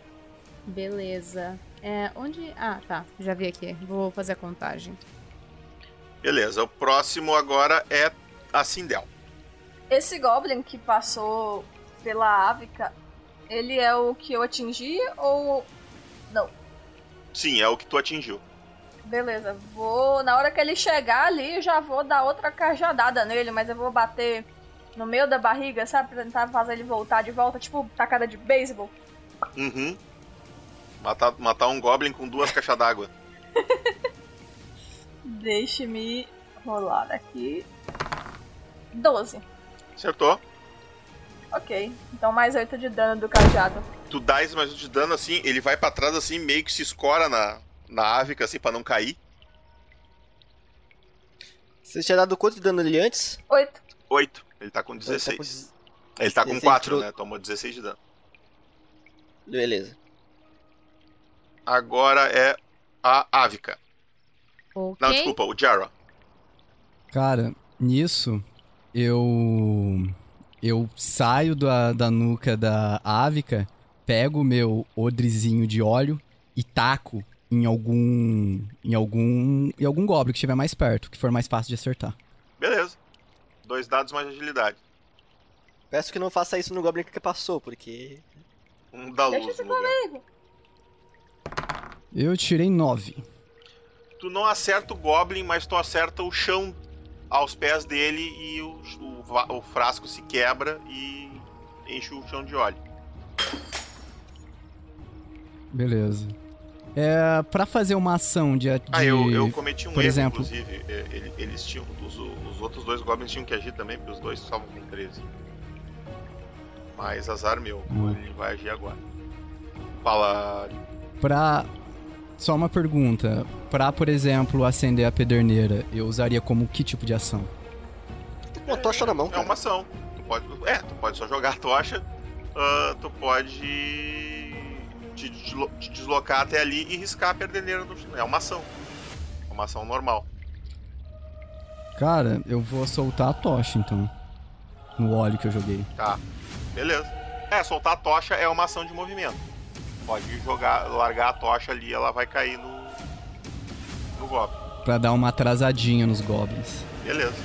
Beleza. É, onde. Ah, tá. Já vi aqui. Vou fazer a contagem. Beleza, o próximo agora é a Sindel. Esse Goblin que passou pela Ávica, ele é o que eu atingi ou. Não. Sim, é o que tu atingiu. Beleza, vou. Na hora que ele chegar ali, eu já vou dar outra cajadada nele, mas eu vou bater no meio da barriga, sabe? Pra tentar fazer ele voltar de volta, tipo tacada de beisebol. Uhum. Matar, matar um Goblin com duas caixas d'água. *laughs* Deixe-me rolar aqui. 12. Acertou. Ok, então mais 8 de dano do cajado. Tu dá esse mais um de dano assim, ele vai pra trás assim, meio que se escora na, na ávica assim, pra não cair. Você tinha dado quanto de dano nele antes? 8. 8. Ele tá com 16. Ele tá com 16 4, tirou- né? Tomou 16 de dano. Beleza. Agora é a Ávica. Ok. Não, desculpa, o Jara. Cara, nisso eu eu saio da, da nuca da Ávica, pego o meu odrizinho de óleo e taco em algum em algum em algum goblin que estiver mais perto, que for mais fácil de acertar. Beleza. Dois dados mais agilidade. Peço que não faça isso no Goblin que passou, porque. Um da Deixa luz lugar. comigo. Eu tirei 9. Tu não acerta o Goblin, mas tu acerta o chão aos pés dele e o, o o frasco se quebra e enche o chão de óleo. Beleza. É, para fazer uma ação de, de Ah, eu, eu cometi um por erro, exemplo, inclusive. É, ele- Eles tinham. Os, os outros dois goblins tinham que agir também, porque os dois estavam com 13. Mas azar meu, Hum. ele vai agir agora. Fala. Pra, Só uma pergunta. Pra, por exemplo, acender a pederneira, eu usaria como que tipo de ação? Tem uma tocha na mão, É cara. uma ação. Tu pode, é, tu pode só jogar a tocha, ah, tu pode te, te deslocar até ali e riscar a perdeneira no chão. É uma ação. É uma ação normal. Cara, eu vou soltar a tocha, então. No óleo que eu joguei. Tá. Beleza. É, soltar a tocha é uma ação de movimento. Pode jogar, largar a tocha ali, ela vai cair no. no golpe. Pra dar uma atrasadinha nos goblins. Beleza.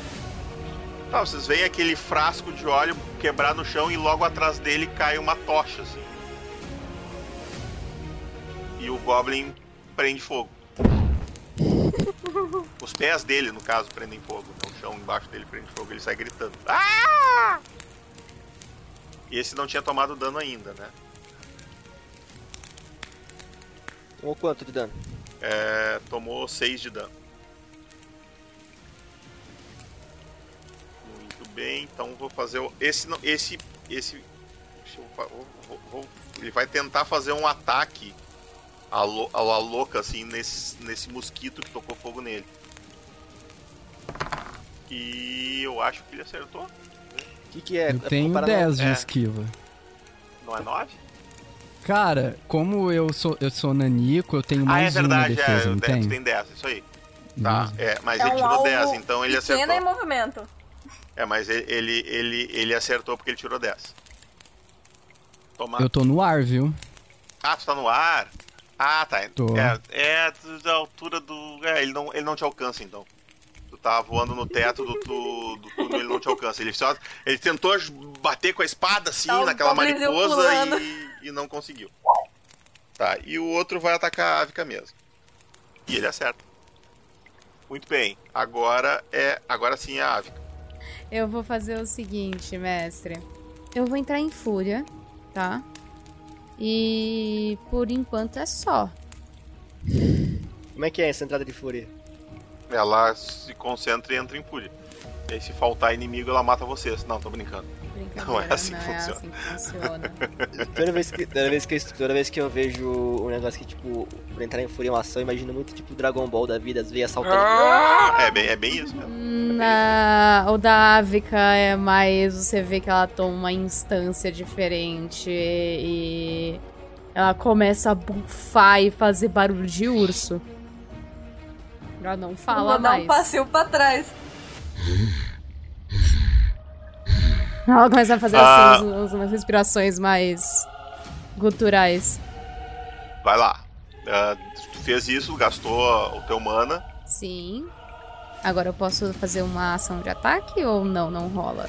Tá, vocês veem aquele frasco de óleo quebrar no chão e logo atrás dele cai uma tocha, assim. E o Goblin prende fogo. Os pés dele, no caso, prendem fogo. Então, o chão embaixo dele prende fogo. Ele sai gritando. Ah! E esse não tinha tomado dano ainda, né? Tomou quanto de dano? É, tomou 6 de dano. Muito bem, então vou fazer o- esse esse esse deixa eu vou- vou- ele vai tentar fazer um ataque a, lou- a, a louca assim nesse nesse mosquito que tocou fogo nele. E eu acho que ele acertou. O que, que é? Eu tenho comparado- 10 de É. esquiva. Não é 9? Cara, como eu sou, eu sou nanico, eu tenho Ah, mais é verdade, uma defesa, é, não é, tu tem? tem 10, isso aí. Tá, Beleza. é, mas é ele um tirou alvo 10, então ele pequeno acertou. em movimento. É, mas ele, ele, ele, ele acertou porque ele tirou 10. Toma. Eu tô no ar, viu? Ah, tu tá no ar? Ah, tá. Tô. É, é da altura do. É, ele não, ele não te alcança então. Tu tá voando no teto do, tu- do túnel, ele não te alcança. Ele, só, ele tentou bater com a espada assim, Tá um naquela mariposa e, e não conseguiu. Tá, e o outro vai atacar a Avica mesmo. E ele acerta. Muito bem. Agora é. Agora sim é a Avica. Eu vou fazer o seguinte, mestre. Eu vou entrar em fúria, tá? E por enquanto é só. Como é que é essa entrada de fúria? Ela se concentra e entra em fúria. E aí, se faltar inimigo, ela mata vocês. Não, tô brincando. Brincadeira, Não é assim que é funciona. assim que funciona. Toda vez que, toda vez que, eu, toda vez que eu vejo um negócio que, tipo, pra entrar em fúria uma ação, eu imagino muito, tipo, Dragon Ball da vida, as veias saltando. É bem, é bem isso mesmo. Na, o da Ávica é mais. Você vê que ela toma uma instância diferente e. Ela começa a bufar e fazer barulho de urso. Ela não fala vou dar mais. um passeio pra trás. *laughs* *laughs* Ela começa a fazer Ah. assim, uns- umas respirações mais guturais. Vai lá. Ah, tu fez isso, gastou o teu mana. Sim. Agora eu posso fazer uma ação de ataque ou não? Não rola.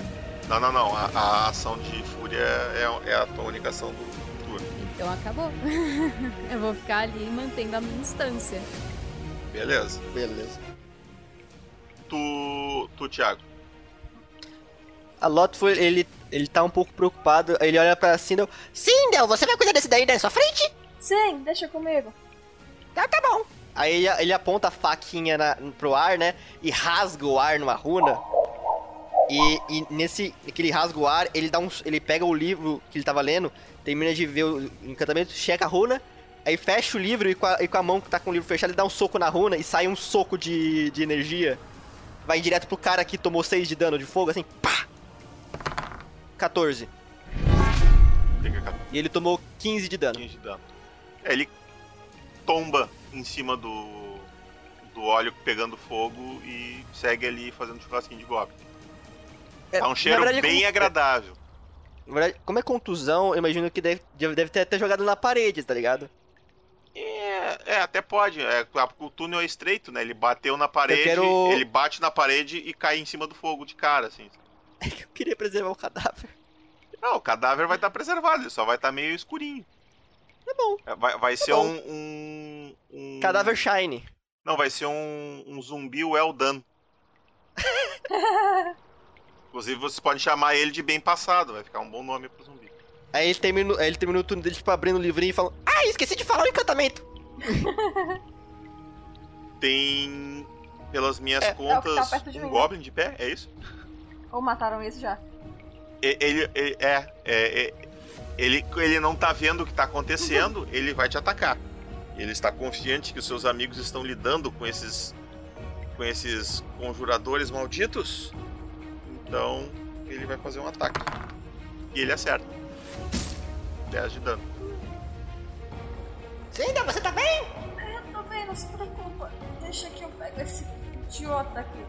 Não, não, não. A, a ação de fúria é, é a tua única ação do turno. Então acabou. *laughs* eu vou ficar ali mantendo a minha instância. Beleza. Beleza. Tu, tu Thiago. A Lot foi, ele, ele tá um pouco preocupado, ele olha pra Sindel. Sindel, você vai cuidar desse daí da sua frente? Sim, deixa comigo. Tá, tá bom. Aí ele, ele aponta a faquinha na, pro ar, né? E rasga o ar numa runa. E, e nesse que ele rasga o ar, ele dá um. Ele pega o livro que ele tava lendo, termina de ver o encantamento, checa a runa, aí fecha o livro e com a, e com a mão que tá com o livro fechado, ele dá um soco na runa e sai um soco de, de energia. Vai direto pro cara que tomou 6 de dano de fogo, assim, pá! 14. Fica com E ele tomou 15 de dano. 15 de dano. É, ele tomba em cima do, do óleo pegando fogo e segue ali fazendo churrasquinho de goblin. É, Tá um cheiro verdade, bem como- agradável. Na verdade, como é contusão, eu imagino que deve, deve ter até jogado na parede, tá ligado? É, é, até pode. É, o túnel é estreito, né? Ele bateu na parede, quero- ele bate na parede e cai em cima do fogo de cara, assim. Eu *laughs* queria preservar o cadáver. Não, o cadáver vai estar preservado, ele só vai estar meio escurinho. Tá bom. É, Vai, vai ser bom. um, um, um- Cadáver shiny. Não, vai ser um, um zumbi well *laughs* done. Inclusive, vocês podem chamar ele de bem passado, vai ficar um bom nome pro zumbi. Aí ele termina, aí ele termina o turno dele, tipo, abrindo o livrinho e falando: Ah, esqueci de falar o encantamento! Tem, pelas minhas É, é que tá contas, perto de um mim, goblin de pé, é isso? Ou mataram esse já? Ele, ele- é, é, é, ele, ele não tá vendo o que tá acontecendo, ele vai te atacar. Ele está confiante que os seus amigos estão lidando com esses com esses conjuradores malditos. Então, ele vai fazer um ataque. E ele acerta. 10 de dano. Cinda, você tá bem? Eu tô bem, não se preocupa. Deixa que eu pego esse idiota aqui.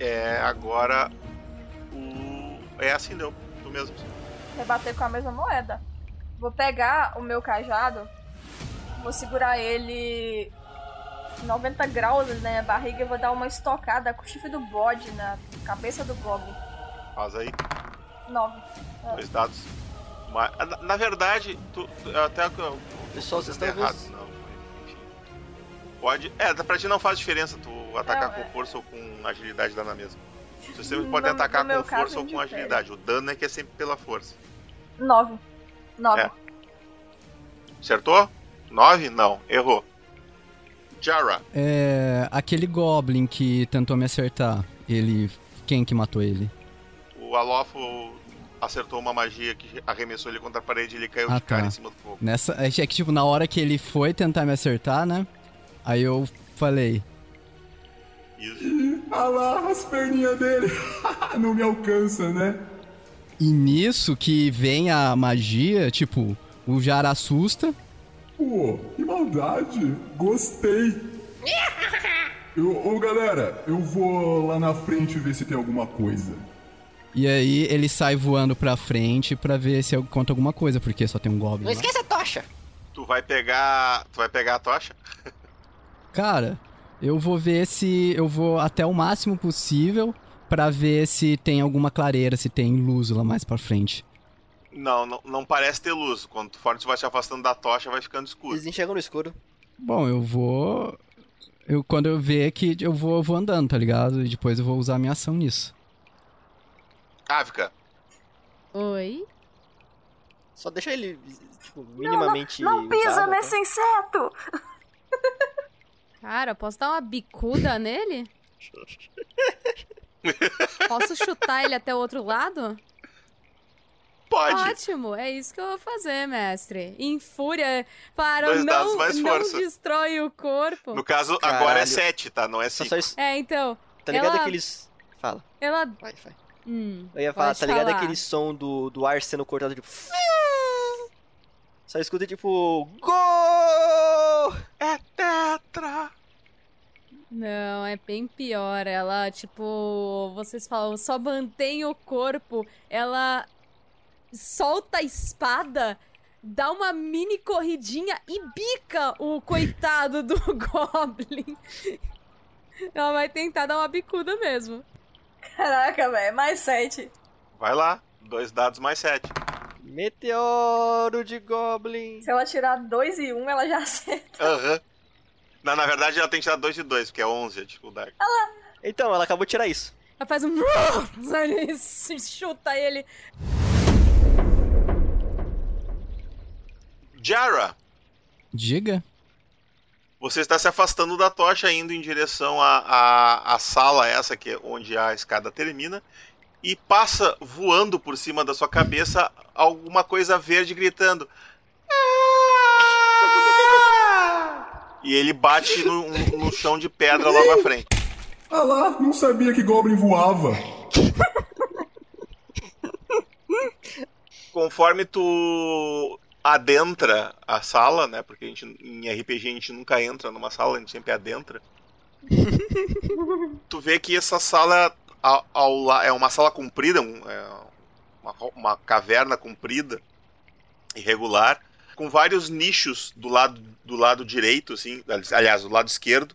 É agora o é assim deu, tu mesmo. Rebater com a mesma moeda. Vou pegar o meu cajado, vou segurar ele 90 graus na minha barriga e vou dar uma estocada com o chifre do bode na cabeça do Goblin. Faz aí. 9. Dois dados. Na, na verdade, tu, tu- até Pessoal, vocês estão errado, vendo- não. Enfim. Pode. É, pra ti não faz diferença tu atacar Não, com é. força ou com agilidade dá na mesma. Você No- pode atacar com força ou com agilidade. O dano é que é sempre pela força. 9. 9. É. Acertou? 9? Não, errou. Jara, É. Aquele Goblin que tentou me acertar, ele. Quem que matou ele? o Alofo acertou uma magia que arremessou ele contra a parede e ele caiu Ah, de cara tá. em cima do fogo. Nessa. É que, tipo, na hora que ele foi tentar me acertar, né? Aí eu falei. Isso. Ah lá, as perninhas dele. *laughs* Não me alcança, né? E nisso que vem a magia, tipo, o Jara assusta. Pô, que maldade. Gostei. *laughs* Eu, ô galera, eu vou lá na frente ver se tem alguma coisa. E aí ele sai voando pra frente pra ver se eu conto alguma coisa, porque só tem um Goblin. Não lá. esqueça a tocha. Tu vai pegar. Tu vai pegar a tocha? *laughs* Cara, eu vou ver se. Eu vou até o máximo possível pra ver se tem alguma clareira, se tem luz lá mais pra frente. Não, não, não parece ter luz. Quando tu for, tu vai se afastando da tocha, vai ficando escuro. Eles enxergam no escuro. Bom, eu vou. Eu, quando eu ver que eu vou, eu vou andando, tá ligado? E depois eu vou usar a minha ação nisso. Ávica, Oi? Só deixa ele, tipo, minimamente. Não pisa usável, nesse tá? inseto! *laughs* Cara, posso dar uma bicuda *laughs* nele? *laughs* Posso chutar ele até o outro lado? pode. Ótimo, é isso que eu vou fazer, mestre. Em fúria, para Dois não, mais não força. destrói o corpo. No caso, agora é Caralho. 7, tá? Não é Só, 5. só isso. É, então, Tá ligado Ela- aqueles. Fala, ela... vai, vai. Hum, Eu ia falar, tá ligado falar. aquele som do, do ar sendo cortado, tipo. *laughs* Só escuta tipo. Gol! É tetra. Não, é bem pior. Ela, tipo, vocês falam, só mantém o corpo. Ela solta a espada, dá uma mini corridinha e bica o coitado do *laughs* Goblin. Ela vai tentar dar uma bicuda mesmo. Caraca, velho, mais 7. Vai lá. Dois dados mais 7. Meteoro de Goblin. Se ela tirar 2 e 1, um, ela já *laughs* acerta. Aham. Não, na verdade ela tem que tirar 2 de 2, porque é 11 a dificuldade. Então, ela acabou de tirar isso. Ela faz um. Ele *laughs* chuta ele. Jara, Diga? você está se afastando da tocha, indo em direção à, à, à sala essa, que é onde a escada termina, e passa voando por cima da sua cabeça alguma coisa verde gritando. E ele bate no, no chão de pedra logo à frente. Ah lá, não sabia que Goblin voava. Conforme tu adentra a sala, né? Porque a gente, em RPG a gente nunca entra numa sala, a gente sempre adentra. *laughs* tu vê que essa sala ao, ao é uma sala comprida, um- é uma, uma caverna comprida, irregular, com vários nichos do lado, do lado direito, assim, aliás, do lado esquerdo,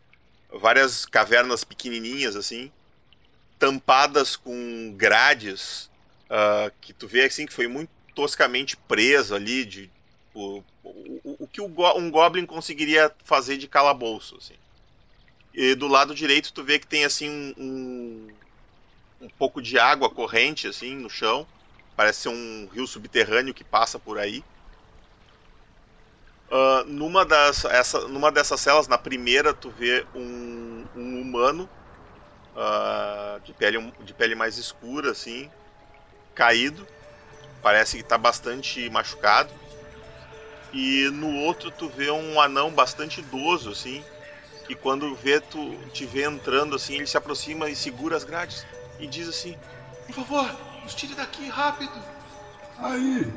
várias cavernas pequenininhas, assim, tampadas com grades, ah, que tu vê assim que foi muito toscamente preso ali, de o, o, o que um goblin conseguiria fazer de calabouço, assim. E do lado direito tu vê que tem assim um, um pouco de água corrente assim no chão, parece ser um rio subterrâneo que passa por aí. Ah, numa, das, essa, numa dessas celas, na primeira, tu vê um, um humano ah, de, pele, de pele mais escura, assim, caído. Parece que está bastante machucado. E no outro tu vê um anão bastante idoso, assim. E quando vê, tu te vê entrando assim, ele se aproxima e segura as grades e diz assim: Por favor, nos tire daqui rápido. Aí,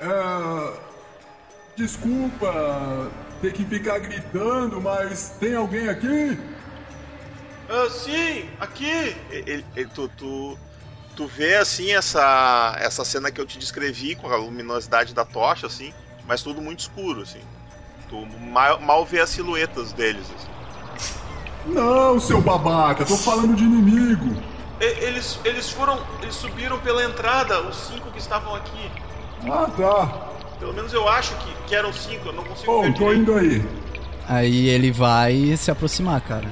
é... desculpa ter que ficar gritando, mas tem alguém aqui? Ah, sim, aqui. Ele, ele- tu, tu, tu vê assim essa, essa cena que eu te descrevi com a luminosidade da tocha, assim, mas tudo muito escuro, assim. Tu mal, mal vê as silhuetas deles, assim. Não, seu babaca, tô falando de inimigo. Eles, eles foram. Eles subiram pela entrada, os cinco que estavam aqui. Ah, tá. Pelo menos eu acho que, que eram cinco, eu não consigo Bom, ver tô direito. indo aí. Aí ele vai se aproximar, cara.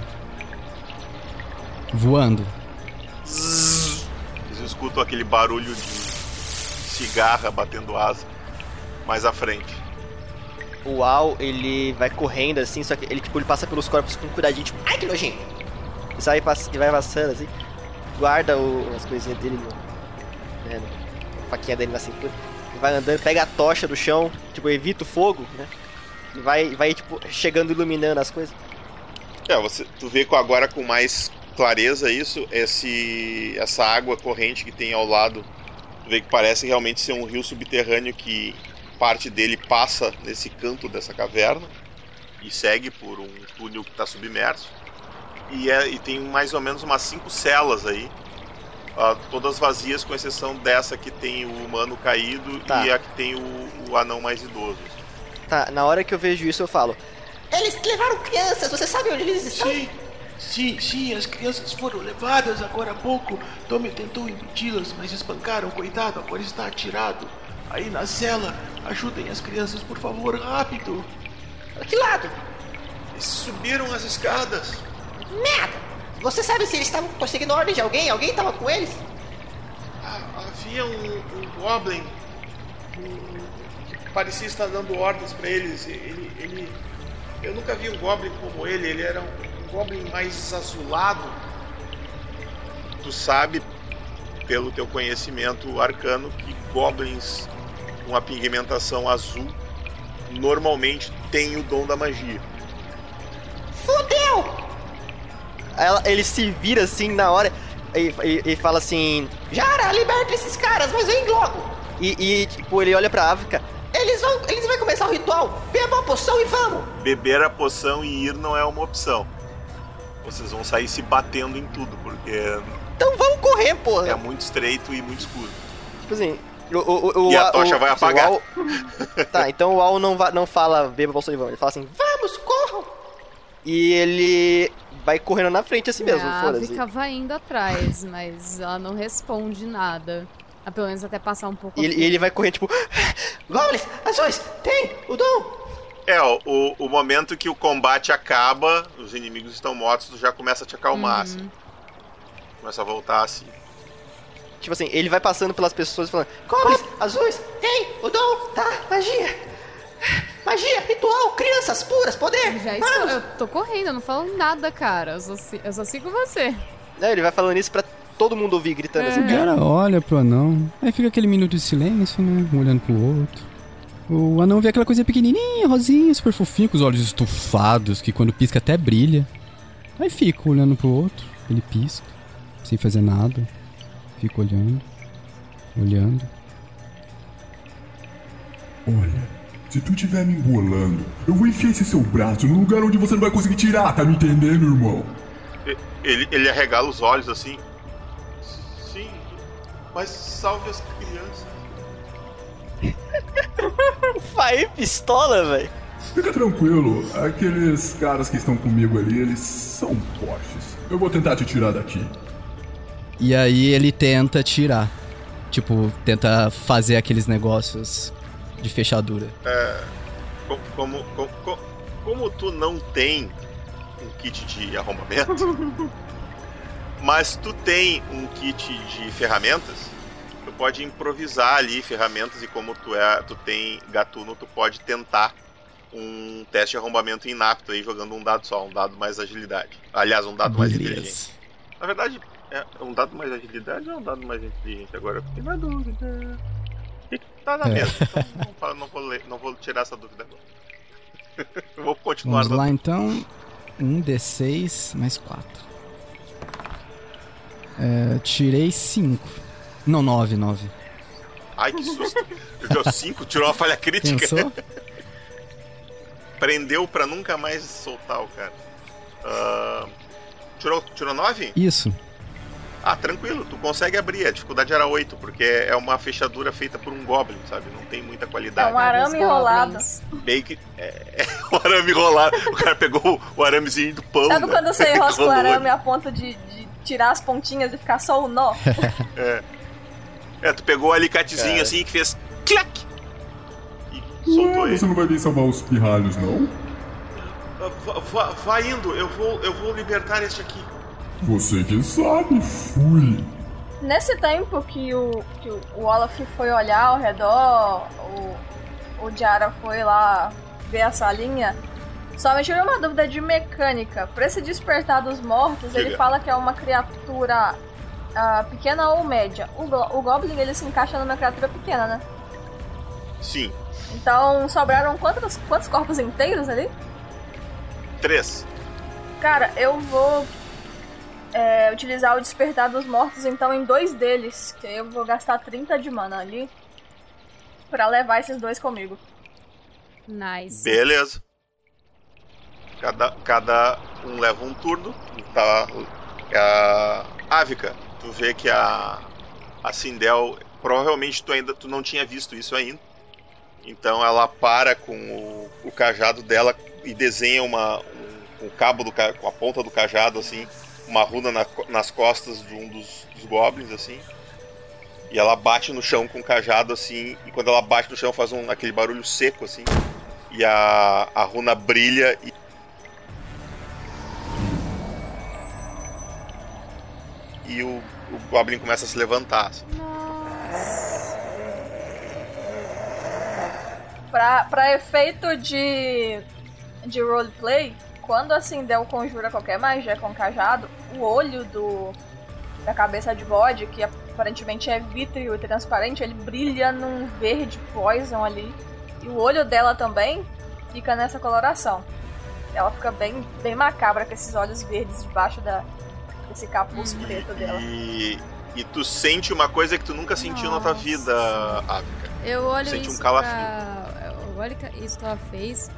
Voando. Zzz. Eles escutam aquele barulho de cigarra batendo asa mais à frente. O Al, ele vai correndo assim, só que ele, tipo, ele passa pelos corpos com cuidadinho, tipo, ai que nojinho. E sai e vai passando assim, guarda o- as coisinhas dele no, né, a faquinha dele na cintura. E vai andando, pega a tocha do chão, tipo, evita o fogo, né? E vai, vai tipo, chegando iluminando as coisas. É, você, tu vê com agora com mais clareza isso, esse, essa água corrente que tem ao lado, tu vê que parece realmente ser um rio subterrâneo que parte dele passa nesse canto dessa caverna e segue por um túnel que está submerso. E, é, e tem mais ou menos umas cinco celas aí, ah, todas vazias, com exceção dessa que tem o humano caído Tá. e a que tem o, o anão mais idoso. Tá, na hora que eu vejo isso eu falo, Eles levaram crianças, você sabe onde eles estão? Sim, sim, sim, as crianças foram levadas agora há pouco. Tommy tentou impedi-las, mas espancaram, coitado, agora está atirado. Aí na cela, ajudem as crianças, por favor, rápido. Que lado? Eles subiram as escadas. Merda! Você sabe se eles estavam conseguindo ordem de alguém? Alguém estava com eles? Ah, havia um, um Goblin que parecia estar dando ordens para eles. Ele, ele, eu nunca vi um Goblin como ele. Ele era um, um Goblin mais azulado. tu sabe, pelo teu conhecimento arcano, que goblins com a pigmentação azul normalmente têm o dom da magia. Fudeu! Ela, ele se vira assim na hora e, e- e fala assim, Jara, liberta esses caras, mas vem logo! e, e, tipo, ele olha pra África, Eles vão, eles vão começar o ritual! Beba a poção e vamos! Beber a poção e ir não é uma opção. Vocês vão sair se batendo em tudo, porque então vamos correr, porra. é muito estreito e muito escuro. Tipo assim, o, o, o, E a tocha vai assim, apagar. Al- tá, então o Al não, va- não fala beba bolsa de vão, ele fala assim, Vamos, corram! e ele vai correndo na frente assim mesmo, a foda-se. Ávica vai indo atrás, mas ela não responde nada. Ah, Pelo menos até passar um pouco. E ele, e ele vai correndo, tipo, *gasps* Goblins, azuis, tem o dom! É, ó, o, o momento que o combate acaba, os inimigos estão mortos, tu já começa a te acalmar, assim. Começa a voltar assim. tipo assim, ele vai passando pelas pessoas falando, Goblins, azuis, tem o dom, tá? Magia! Magia, ritual, crianças puras, poder! Já estou, eu tô correndo, eu não falo nada, cara. Eu só, eu só sigo você. né, ele vai falando isso pra todo mundo ouvir, gritando assim, O cara olha pro anão, aí fica aquele minuto de silêncio, né? Um olhando pro outro. O anão vê aquela coisinha pequenininha, rosinha, super fofinho, com os olhos estufados, que quando pisca até brilha. Aí fica olhando pro outro, ele pisca, sem fazer nada. Fica olhando, olhando. Olha, se tu tiver me embolando, eu vou enfiar esse seu braço num lugar onde você não vai conseguir tirar, tá me entendendo, irmão? Ele, ele arregala os olhos assim. Sim, mas salve as crianças. *laughs* vai pistola, velho. Fica tranquilo, aqueles caras que estão comigo ali, eles são fortes. Eu vou tentar te tirar daqui. E aí ele tenta tirar. Tipo, tenta fazer aqueles negócios de fechadura. É, co- como, co- co- como tu não tem um kit de arrombamento, *laughs* mas tu tem um kit de ferramentas, tu pode improvisar ali ferramentas e como tu é, tu tem gatuno, tu pode tentar um teste de arrombamento inapto aí jogando um dado só, um dado mais agilidade. Aliás, um dado mais Beleza. inteligente. Na verdade, é um dado mais agilidade ou um dado mais inteligente agora? Eu fiquei na dúvida. Tá na É. mesa. Então, não, vou não vou tirar essa dúvida agora. Eu *laughs* vou continuar Vamos lá então. Um D6 mais 4. É, tirei 5. Não, 9, 9. Ai, que susto. Deu 5, tirou uma falha crítica. *laughs* Prendeu pra nunca mais soltar o cara. Ah, tirou, tirou 9? Isso. Ah, tranquilo, tu consegue abrir. A dificuldade era 8, porque é uma fechadura feita por um Goblin, sabe? Não tem muita É qualidade. um arame enrolado. Bem que. É, é *laughs* um arame enrolado. O cara pegou o aramezinho do pão. Sabe né? quando você enrosca o arame a ponto de, de tirar as pontinhas e ficar só o nó? *laughs* É. É, tu pegou o alicatezinho Cara. assim que fez clac! E soltou ele. você não vai vir salvar os pirralhos, não? Va- Vai indo, eu vou, eu vou libertar este aqui. Você que sabe, fui. Nesse tempo que o, que o Olaf foi olhar ao redor, o, o Jara foi lá ver a salinha, só me tirou uma dúvida de mecânica. Pra esse despertar dos mortos, ele fala que é uma criatura ah, pequena ou média. O, o Goblin, ele se encaixa numa criatura pequena, né? Sim, Então, sobraram quantos, quantos corpos inteiros ali? três. Cara, eu vou é, utilizar o despertar dos mortos então em dois deles, que aí eu vou gastar 30 de mana ali pra levar esses dois comigo. Nice. Beleza. Cada, cada um leva um turno. Tá. A Ávica, tu vê que a. A Sindel. Provavelmente tu ainda tu não tinha visto isso ainda. Então ela para com o, o cajado dela e desenha uma. Um, com o cabo do com a ponta do cajado, assim, uma runa na nas costas de um dos, dos goblins, assim. E ela bate no chão com o cajado, assim, e quando ela bate no chão faz um, aquele barulho seco, assim. E a, a runa brilha e. E o, o Goblin começa a se levantar. assim. Pra, pra efeito de, de roleplay, quando a Sindel conjura qualquer magia com cajado, o olho do da cabeça de bode, que aparentemente é vítreo e transparente, ele brilha num verde poison ali. E o olho dela também fica nessa coloração. Ela fica bem, bem macabra com esses olhos verdes debaixo da, desse capuz preto dela. E, e tu sente uma coisa que tu nunca sentiu na tua Nossa. vida, Ávica. Eu olho Sente um isso calafrio. pra... Eu olho isso que ela fez.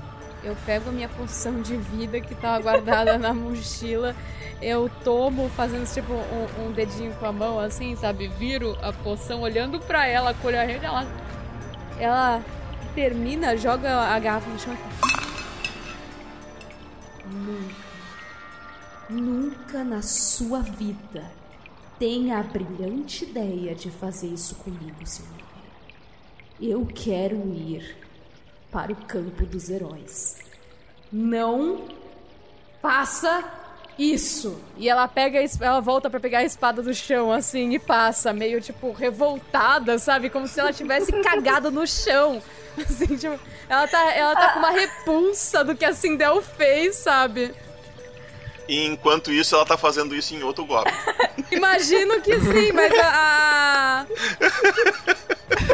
Eu pego a minha poção de vida que tava guardada na mochila. Eu tomo, fazendo tipo um, um dedinho com a mão, assim, sabe? Viro a poção, olhando pra ela, com o olho arredo, ela... Ela termina, joga a garrafa no chão e. Nunca, nunca na sua vida tenha a brilhante ideia de fazer isso comigo, senhor. Eu quero ir para o campo dos heróis. Não Faça isso! E ela pega, ela volta pra pegar a espada do chão, assim, e passa, meio, tipo, revoltada, sabe? Como se ela tivesse *laughs* cagado no chão. Assim, tipo, ela tá, ela tá com uma repulsa do que a Sindel fez, sabe? E enquanto isso, ela tá fazendo isso em outro Goblin. *laughs* Imagino que sim, mas a.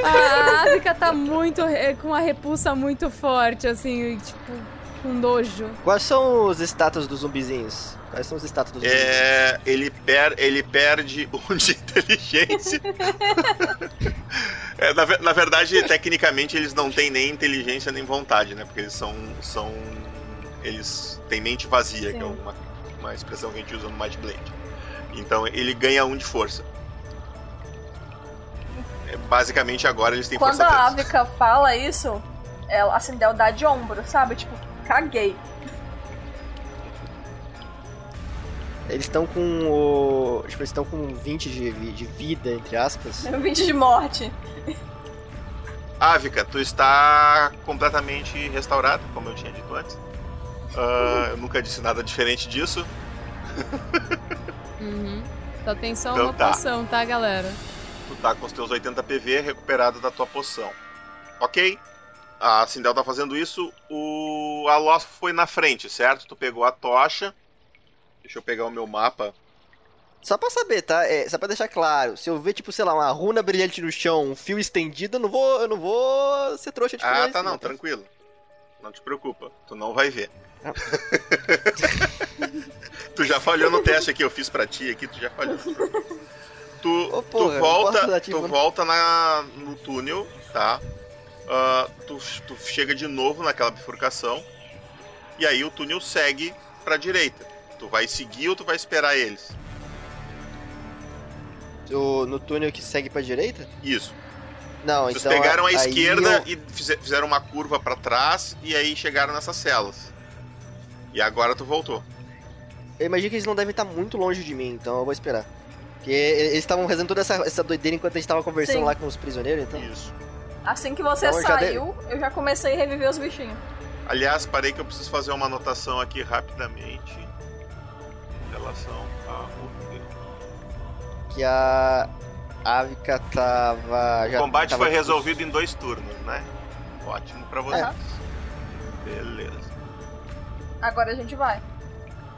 A, a África tá muito. com uma repulsa muito forte, assim, tipo, com nojo. Quais são os status dos zumbizinhos? Quais são os status dos zumbizinhos? É, ele, per, ele perde *laughs* um de inteligência. *laughs* É, na, na verdade, tecnicamente, eles não têm nem inteligência nem vontade, né? Porque eles são. são eles têm mente vazia, que é Sim. uma, uma expressão que a gente usa no Might Blade. Então ele ganha um de força. É, basicamente agora eles têm Quando força a 3. Ávica fala isso, ela, a Sindel dá de ombro, sabe? Tipo, caguei. Eles estão com o. Tipo, eles estão com 20 de, de vida, entre aspas. *laughs* 20 de morte. Ávica, tu está completamente restaurado, como eu tinha dito antes. Ah, eu nunca disse nada diferente disso. Uhum. Só tem só Então uma tá. poção, tá, galera? Tu tá com os teus 80 PV recuperado da tua poção. Ok? A Sindel tá fazendo isso. O Alof foi na frente, certo? Tu pegou a tocha. Deixa eu pegar o meu mapa Só pra saber, tá? É, só pra deixar claro. Se eu ver, tipo, sei lá, uma runa brilhante no chão, um fio estendido, eu não vou, eu não vou ser trouxa de Ah, tá, não, tranquilo. Não te preocupa, tu não vai ver. *laughs* tu já falhou no teste aqui, eu fiz pra ti aqui, tu já falhou. Tu, porra, tu volta, tu volta na, no túnel, tá? Ah, tu, tu chega de novo naquela bifurcação. E aí o túnel segue pra direita. Tu vai seguir ou tu vai esperar eles? O- no túnel que segue pra direita? Isso. Não, Vocês então. pegaram a aí esquerda eu- e fize- fizeram uma curva pra trás e aí chegaram nessas celas. E agora tu voltou. Eu imagino que eles não devem estar muito longe de mim, então eu vou esperar. Porque eles estavam fazendo toda essa, essa doideira enquanto a gente tava conversando Sim. lá com os prisioneiros, então. Isso. Assim que você Então, eu já saiu, eu já comecei a reviver os bichinhos. Aliás, parei que eu preciso fazer uma anotação aqui rapidamente em relação a Que a. Avica tava. O combate tava, foi resolvido em dois turnos, né? Ótimo pra vocês. Aham. Beleza. Agora a gente vai.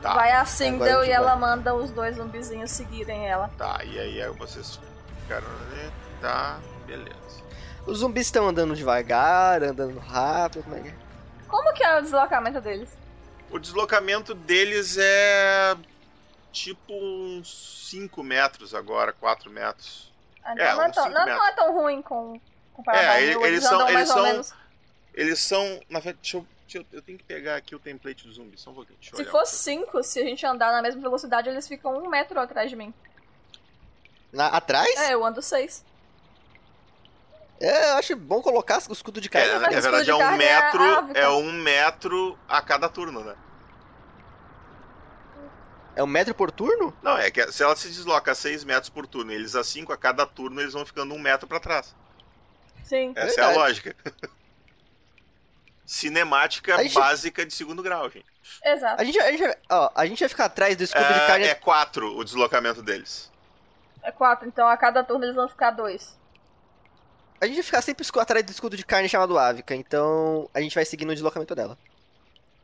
Tá. vai a Sindel e gente ela vai. manda os dois zumbizinhos seguirem ela. Tá, e aí aí vocês ficaram ali. Tá, beleza. Os zumbis estão andando devagar, andando rápido, como é que é? Como que é o deslocamento deles? O deslocamento deles é tipo uns 5 metros agora, 4 metros. Ah, Então É, não, é tão, cinco não, não é tão ruim com, comparado É, ao ele- meu, eles são. Eles são. menos. Eles são. Na verdade, deixa eu, deixa eu. Eu tenho que pegar aqui o template do zumbi, só um pouquinho. Deixa eu Se for 5, se a gente andar na mesma velocidade, eles ficam um metro atrás de mim. Na- atrás? É, eu ando 6. É, eu acho bom colocar o escudo de É, carne. na verdade é um é metro. ávica. É um metro a cada turno, né? É um metro por turno? Não, é que se ela se desloca a 6 metros por turno e eles a 5 a cada turno, eles vão ficando um metro pra trás. Sim. Essa é a Verdade. lógica. *laughs* Cinemática gente- básica de segundo grau, gente. Exato. A gente, a, gente, vai- ó, a gente vai ficar atrás do escudo de É, carne. é 4 o deslocamento deles. É 4, então a cada turno eles vão ficar 2. A gente vai ficar sempre atrás do escudo de carne chamado Avica, então a gente vai seguir no deslocamento dela.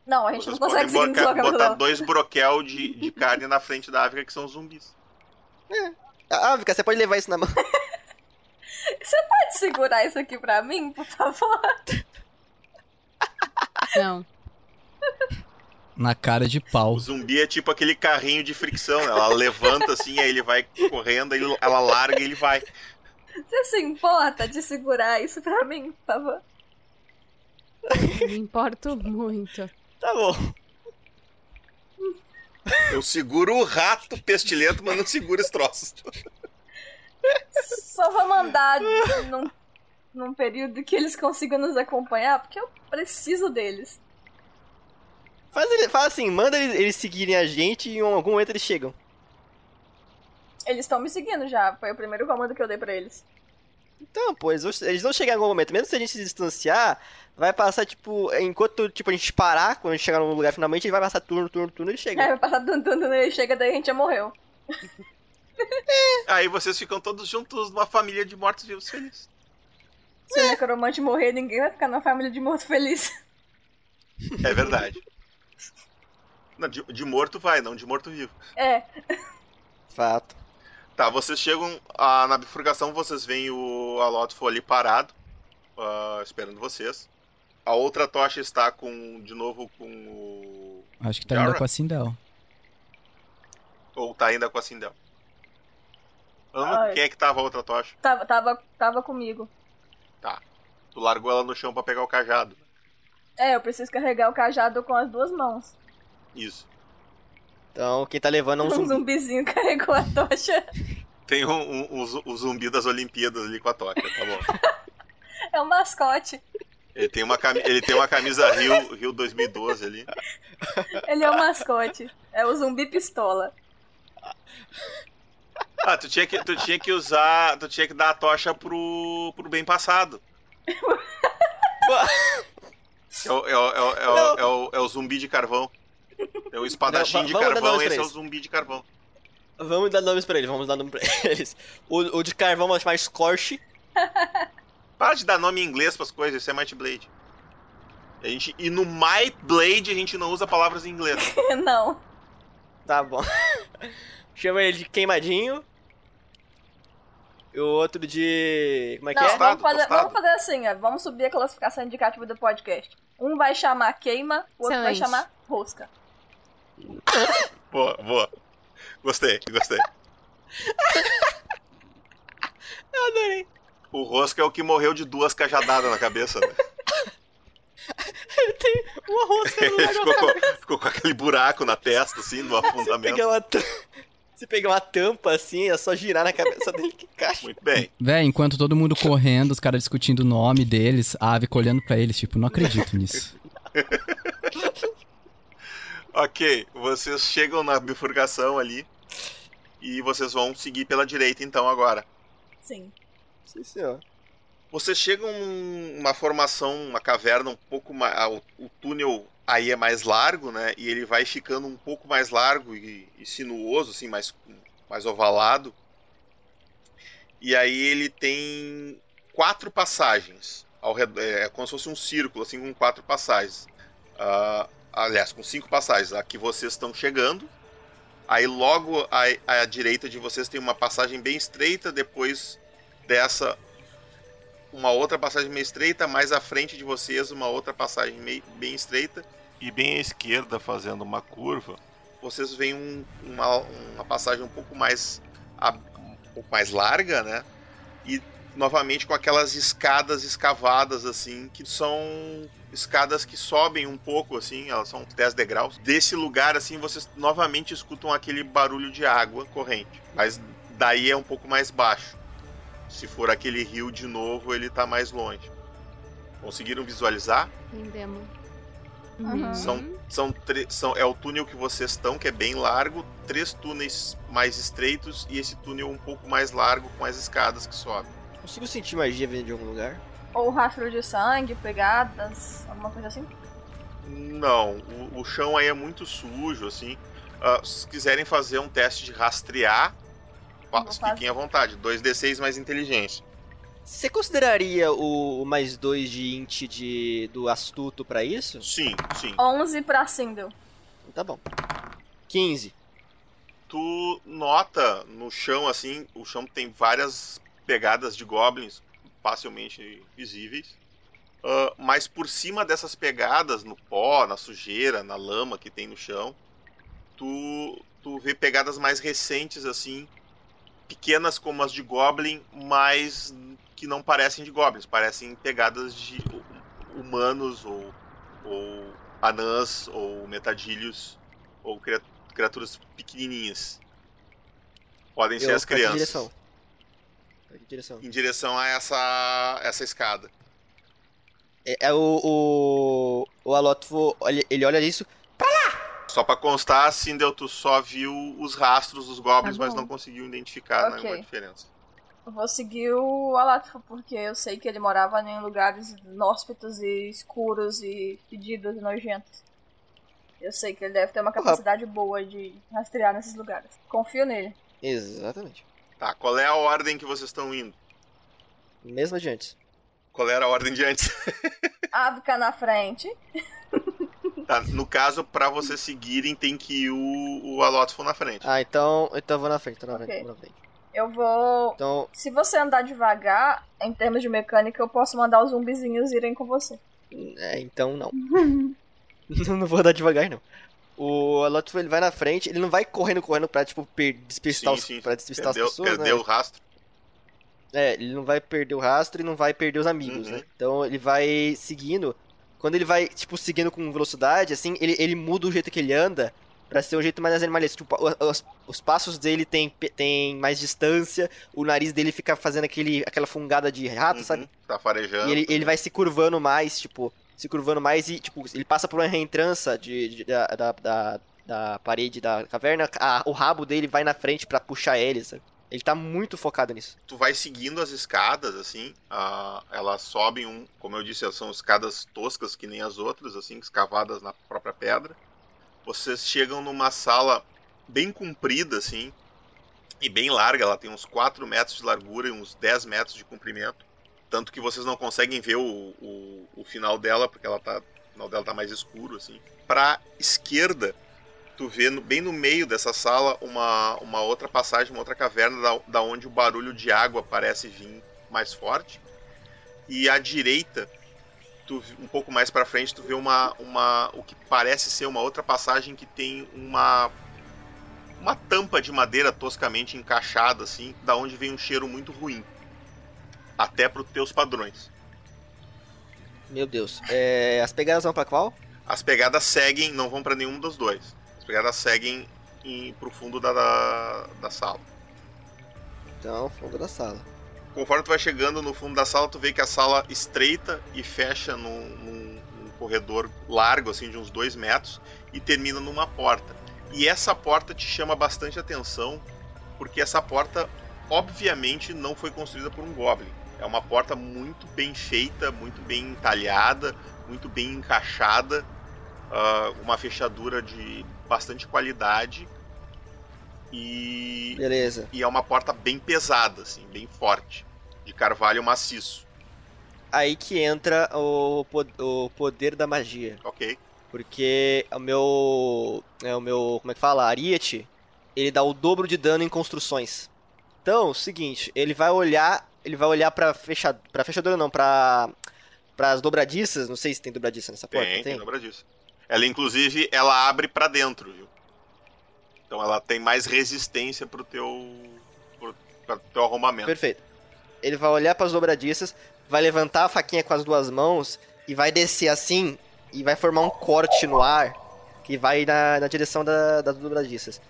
Não, a gente Vocês não consegue seguir deslocamento botar dela. dois broquel de, de carne na frente da África, que são zumbis. Ah, Avica, você pode levar isso na mão. *laughs* Você pode segurar isso aqui pra mim, por favor? Não. Na cara de pau. O zumbi é tipo aquele carrinho de fricção, né? Ela levanta assim, aí ele vai correndo, aí ela larga e ele vai. Você se importa de segurar isso pra mim, por favor? Me importo muito. Tá bom. Eu seguro o rato pestilento, mas não seguro esse troço. Só vou mandar num, num período que eles consigam nos acompanhar, porque eu preciso deles. Faz, ele- faz assim, manda eles, eles seguirem a gente e em algum momento eles chegam. Eles estão me seguindo já, foi o primeiro comando que eu dei pra eles. Então, pô, eles vão, eles vão chegar em algum momento. Mesmo se a gente se distanciar, vai passar, tipo, enquanto tipo, a gente parar, quando a gente chegar no lugar finalmente, ele vai passar turno, turno, turno e ele chega. Aí vai passar dum dum dum, ele chega, daí a gente já morreu. Aí vocês ficam todos juntos numa família de mortos-vivos felizes. Se o necromante morrer, ninguém vai ficar numa família de morto feliz. É verdade. Não, de, de morto vai, não de morto-vivo. É, Fato. Tá, vocês chegam ah, na bifurcação, vocês veem o Alotfo ali parado, ah, esperando vocês. A outra tocha está com, de novo, com o... Acho que tá Yara? ainda com a Sindel. Ou tá ainda com a Sindel? Ai. Quem é que tava a outra tocha? tava, tava, tava comigo. Tá. Tu largou ela no chão pra pegar o cajado. É, eu preciso carregar o cajado com as duas mãos. Isso. Então, quem tá levando é um Um zumbi. zumbizinho *laughs* carregou a tocha. Tem um, um- um zu- o zumbi das Olimpíadas ali com a tocha, tá bom. *laughs* É um mascote. Ele tem uma, cami- ele tem uma camisa Rio, Rio 2012 ali. Ele é o mascote. É o zumbi pistola. Ah, tu tinha que, tu tinha que usar. Tu tinha que dar a tocha pro, pro bem passado. *laughs* É o, é, o, é, o, é, o, é, o, é o zumbi de carvão. É o espadachim Não, de carvão, esse é o zumbi de carvão. Vamos dar nomes pra eles, vamos dar nome pra *laughs* eles. O, o de carvão vamos chamar Scorch. *laughs* Para de dar nome em inglês pras coisas, isso é Might Blade. A gente, e no Might Blade a gente não usa palavras em inglês. *laughs* Não. Tá bom. chama ele de queimadinho. E o outro de. Como é que Não, é? vamos, fazer, vamos fazer assim, ó. Vamos subir a classificação indicativa do podcast. Um vai chamar queima, o outro vai Excelente. chamar rosca. Boa, boa. Gostei, gostei. *laughs* Eu adorei. O Rosca é o que morreu de duas cajadadas na cabeça, né? *laughs* Ele tem uma rosca no Ele lugar ficou com, ficou com aquele buraco na testa, assim, no *laughs* Você afundamento. pega uma, tam- você pega uma tampa assim, é só girar na cabeça dele que encaixa. Muito bem. Véi, enquanto todo mundo correndo, os caras discutindo o nome deles, a ave olhando pra eles, tipo, não acredito nisso. Ok, vocês chegam na bifurcação ali. E vocês vão seguir pela direita, então, agora. Sim. Sim, senhor. Vocês chegam numa formação, uma caverna um pouco mais. O, o túnel aí é mais largo, né? E ele vai ficando um pouco mais largo e, e sinuoso, assim, mais, mais ovalado. E aí ele tem quatro passagens ao redor. É como se fosse um círculo, assim, com quatro passagens. Ah, aliás, com cinco passagens. A que vocês estão chegando. Aí logo à, à direita de vocês tem uma passagem bem estreita, depois dessa uma outra passagem meio estreita, mais à frente de vocês uma outra passagem meio, bem estreita e bem à esquerda fazendo uma curva, vocês veem um- uma, uma passagem um pouco mais um pouco mais larga, né? E novamente com aquelas escadas escavadas assim, que são escadas que sobem um pouco assim, elas são 10 degraus. Desse lugar assim, vocês novamente escutam aquele barulho de água corrente, mas daí é um pouco mais baixo. Se for aquele rio de novo, ele tá mais longe. Conseguiram visualizar? Entendemos. Uhum. São, são, tre- são é o túnel que vocês estão, que é bem largo, três túneis mais estreitos e esse túnel um pouco mais largo com as escadas que sobem. Consigo sentir magia vindo de algum lugar? Ou rastro de sangue, pegadas, alguma coisa assim. Não, o, o chão aí é muito sujo, assim. Ah, se quiserem fazer um teste de rastrear, fiquem à vontade. 2d6 mais inteligência. Você consideraria o mais dois de int de, do astuto pra isso? Sim, sim. 11 pra Sindel. Tá bom. 15. tu nota no chão assim, o chão tem várias pegadas de goblins facilmente visíveis. Ah, mas por cima dessas pegadas, no pó, na sujeira, na lama que tem no chão, tu, tu vê pegadas mais recentes assim, pequenas como as de goblin, mas que não parecem de goblins, parecem pegadas de hu- humanos ou, ou anãs ou metadilhos ou cria- criaturas pequenininhas. Podem ser Eu as pra que crianças. Pra que direção? Em direção a essa essa escada. É, é o, o. O Alotfo, olha- ele olha isso. Só pra constar, a Sindel, tu só viu os rastros dos goblins, Tá mas não conseguiu identificar Ok. nenhuma diferença. Eu vou seguir o Alatfo, porque eu sei que ele morava em lugares inóspitos e escuros e fedidos e nojentos. Eu sei que ele deve ter uma capacidade boa de rastrear nesses lugares. Confio nele. Exatamente. Tá, qual é a ordem que vocês estão indo? Mesmo de antes. Qual era a ordem de antes? *laughs* Ávica na frente. Tá, no caso, pra vocês seguirem, tem que ir o, o Alotfo na frente. Ah, então. Então eu vou na frente, tô na frente, vou na frente. Eu vou. Então. Se você andar devagar, em termos de mecânica, eu posso mandar os zumbizinhos irem com você. É, então não. *laughs* não vou andar devagar, não. O Alotfo ele vai na frente, ele não vai correndo, correndo pra, tipo, despistar, Sim, os, pra despistar Perdeu, as pessoas, perdeu né? o rastro. É, ele não vai perder o rastro e não vai perder os amigos, Uhum. né? Então ele vai seguindo. Quando ele vai, tipo, seguindo com velocidade, assim, ele, ele muda o jeito que ele anda pra ser um jeito mais animalesco. Tipo, os, os passos dele tem, tem mais distância, o nariz dele fica fazendo aquele, aquela fungada de rato, sabe? Tá farejando. E ele, ele vai se curvando mais, tipo, se curvando mais e, tipo, ele passa por uma reentrança de, de- da, da, da, da parede da caverna, a- o rabo dele vai na frente pra puxar ele, sabe? Ele tá muito focado nisso. tu vai seguindo as escadas, assim, ah, elas sobem, um, como eu disse, elas são escadas toscas que nem as outras, assim, escavadas na própria pedra. Vocês chegam numa sala bem comprida, assim, e bem larga, ela tem uns 4 metros de largura e uns 10 metros de comprimento. Tanto que vocês não conseguem ver o, o, o final dela, porque ela tá, o final dela tá mais escuro, assim. Pra esquerda, tu vê no- bem no meio dessa sala uma, uma outra passagem, uma outra caverna da, da onde o barulho de água parece vir mais forte. E à direita, tu, um pouco mais pra frente, tu vê uma, uma o que parece ser uma outra passagem que tem uma uma tampa de madeira toscamente encaixada assim, da onde vem um cheiro muito ruim. Até pros teus padrões. Meu Deus. É, as pegadas vão pra qual? As pegadas seguem, não vão pra nenhum dos dois. As pegadas seguem em, pro fundo da, da, da sala. Então, fundo da sala. Conforme tu vai chegando no fundo da sala, tu vê que a sala estreita e fecha num, num- num corredor largo, assim, de uns dois metros, e termina numa porta. E essa porta te chama bastante atenção, porque essa porta, obviamente, não foi construída por um Goblin. É uma porta muito bem feita, muito bem entalhada, muito bem encaixada, ah, uma fechadura de bastante qualidade. E Beleza. e é uma porta bem pesada, assim, bem forte, de carvalho maciço. Aí que entra o, o poder da magia. Ok. Porque o meu. É, o meu. Como é que fala? Ariete, ele dá o dobro de dano em construções. Então, o seguinte, ele vai olhar. Ele vai olhar pra, fecha, pra fechadura, não, pra. Pras dobradiças. Não sei se tem dobradiça nessa porta. Tem, tem dobradiça. Ela, inclusive, ela abre pra dentro, viu? Então ela tem mais resistência pro teu. pro, pro teu arrombamento. Perfeito. Ele vai olhar pras dobradiças, vai levantar a faquinha com as duas mãos e vai descer assim e vai formar um corte no ar que vai na, na direção da- das dobradiças.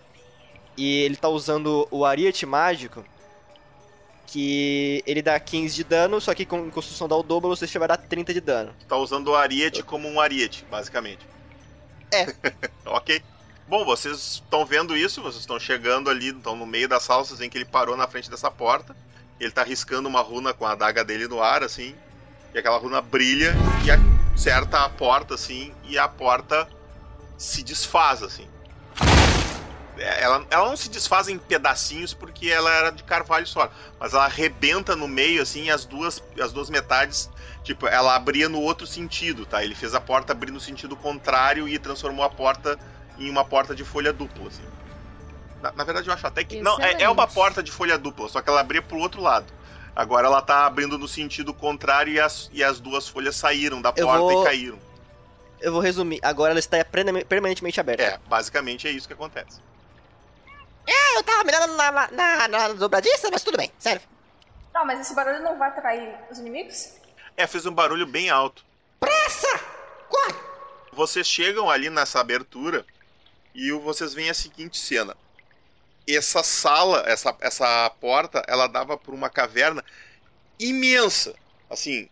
E ele tá usando o ariete mágico que ele dá 15 de dano, só que com construção dá o dobro, você vai dar 30 de dano. Tá usando o ariete como um ariete, basicamente. É. *laughs* ok. Bom, vocês estão vendo isso, vocês estão chegando ali, estão no meio da sala, vocês veem que ele parou na frente dessa porta. Ele tá riscando uma runa com a adaga dele no ar, assim. E aquela runa brilha e acerta a porta, assim, e a porta se desfaz, assim. Ela, ela não se desfaz em pedacinhos porque ela era de carvalho só, mas ela arrebenta no meio, assim, e as duas, as duas metades, tipo, ela abria no outro sentido, tá? Ele fez a porta abrir no sentido contrário e transformou a porta em uma porta de folha dupla, assim. Na, na verdade, eu acho até que. Não, é, é uma Excelente. porta de folha dupla, só que ela abria pro outro lado. Agora ela tá abrindo no sentido contrário e as, e as duas folhas saíram da Eu porta vou- e caíram. Eu vou resumir. Agora ela está permanentemente permanentemente aberta. É, basicamente é isso que acontece. É, eu tava mirando na, na, na, na dobradiça, mas tudo bem, sério. Não, mas esse barulho não vai atrair os inimigos? É, fez um barulho bem alto. Pressa! Corre! Vocês chegam ali nessa abertura e vocês veem a seguinte cena. Essa sala, essa, essa porta, ela dava por uma caverna imensa. Assim,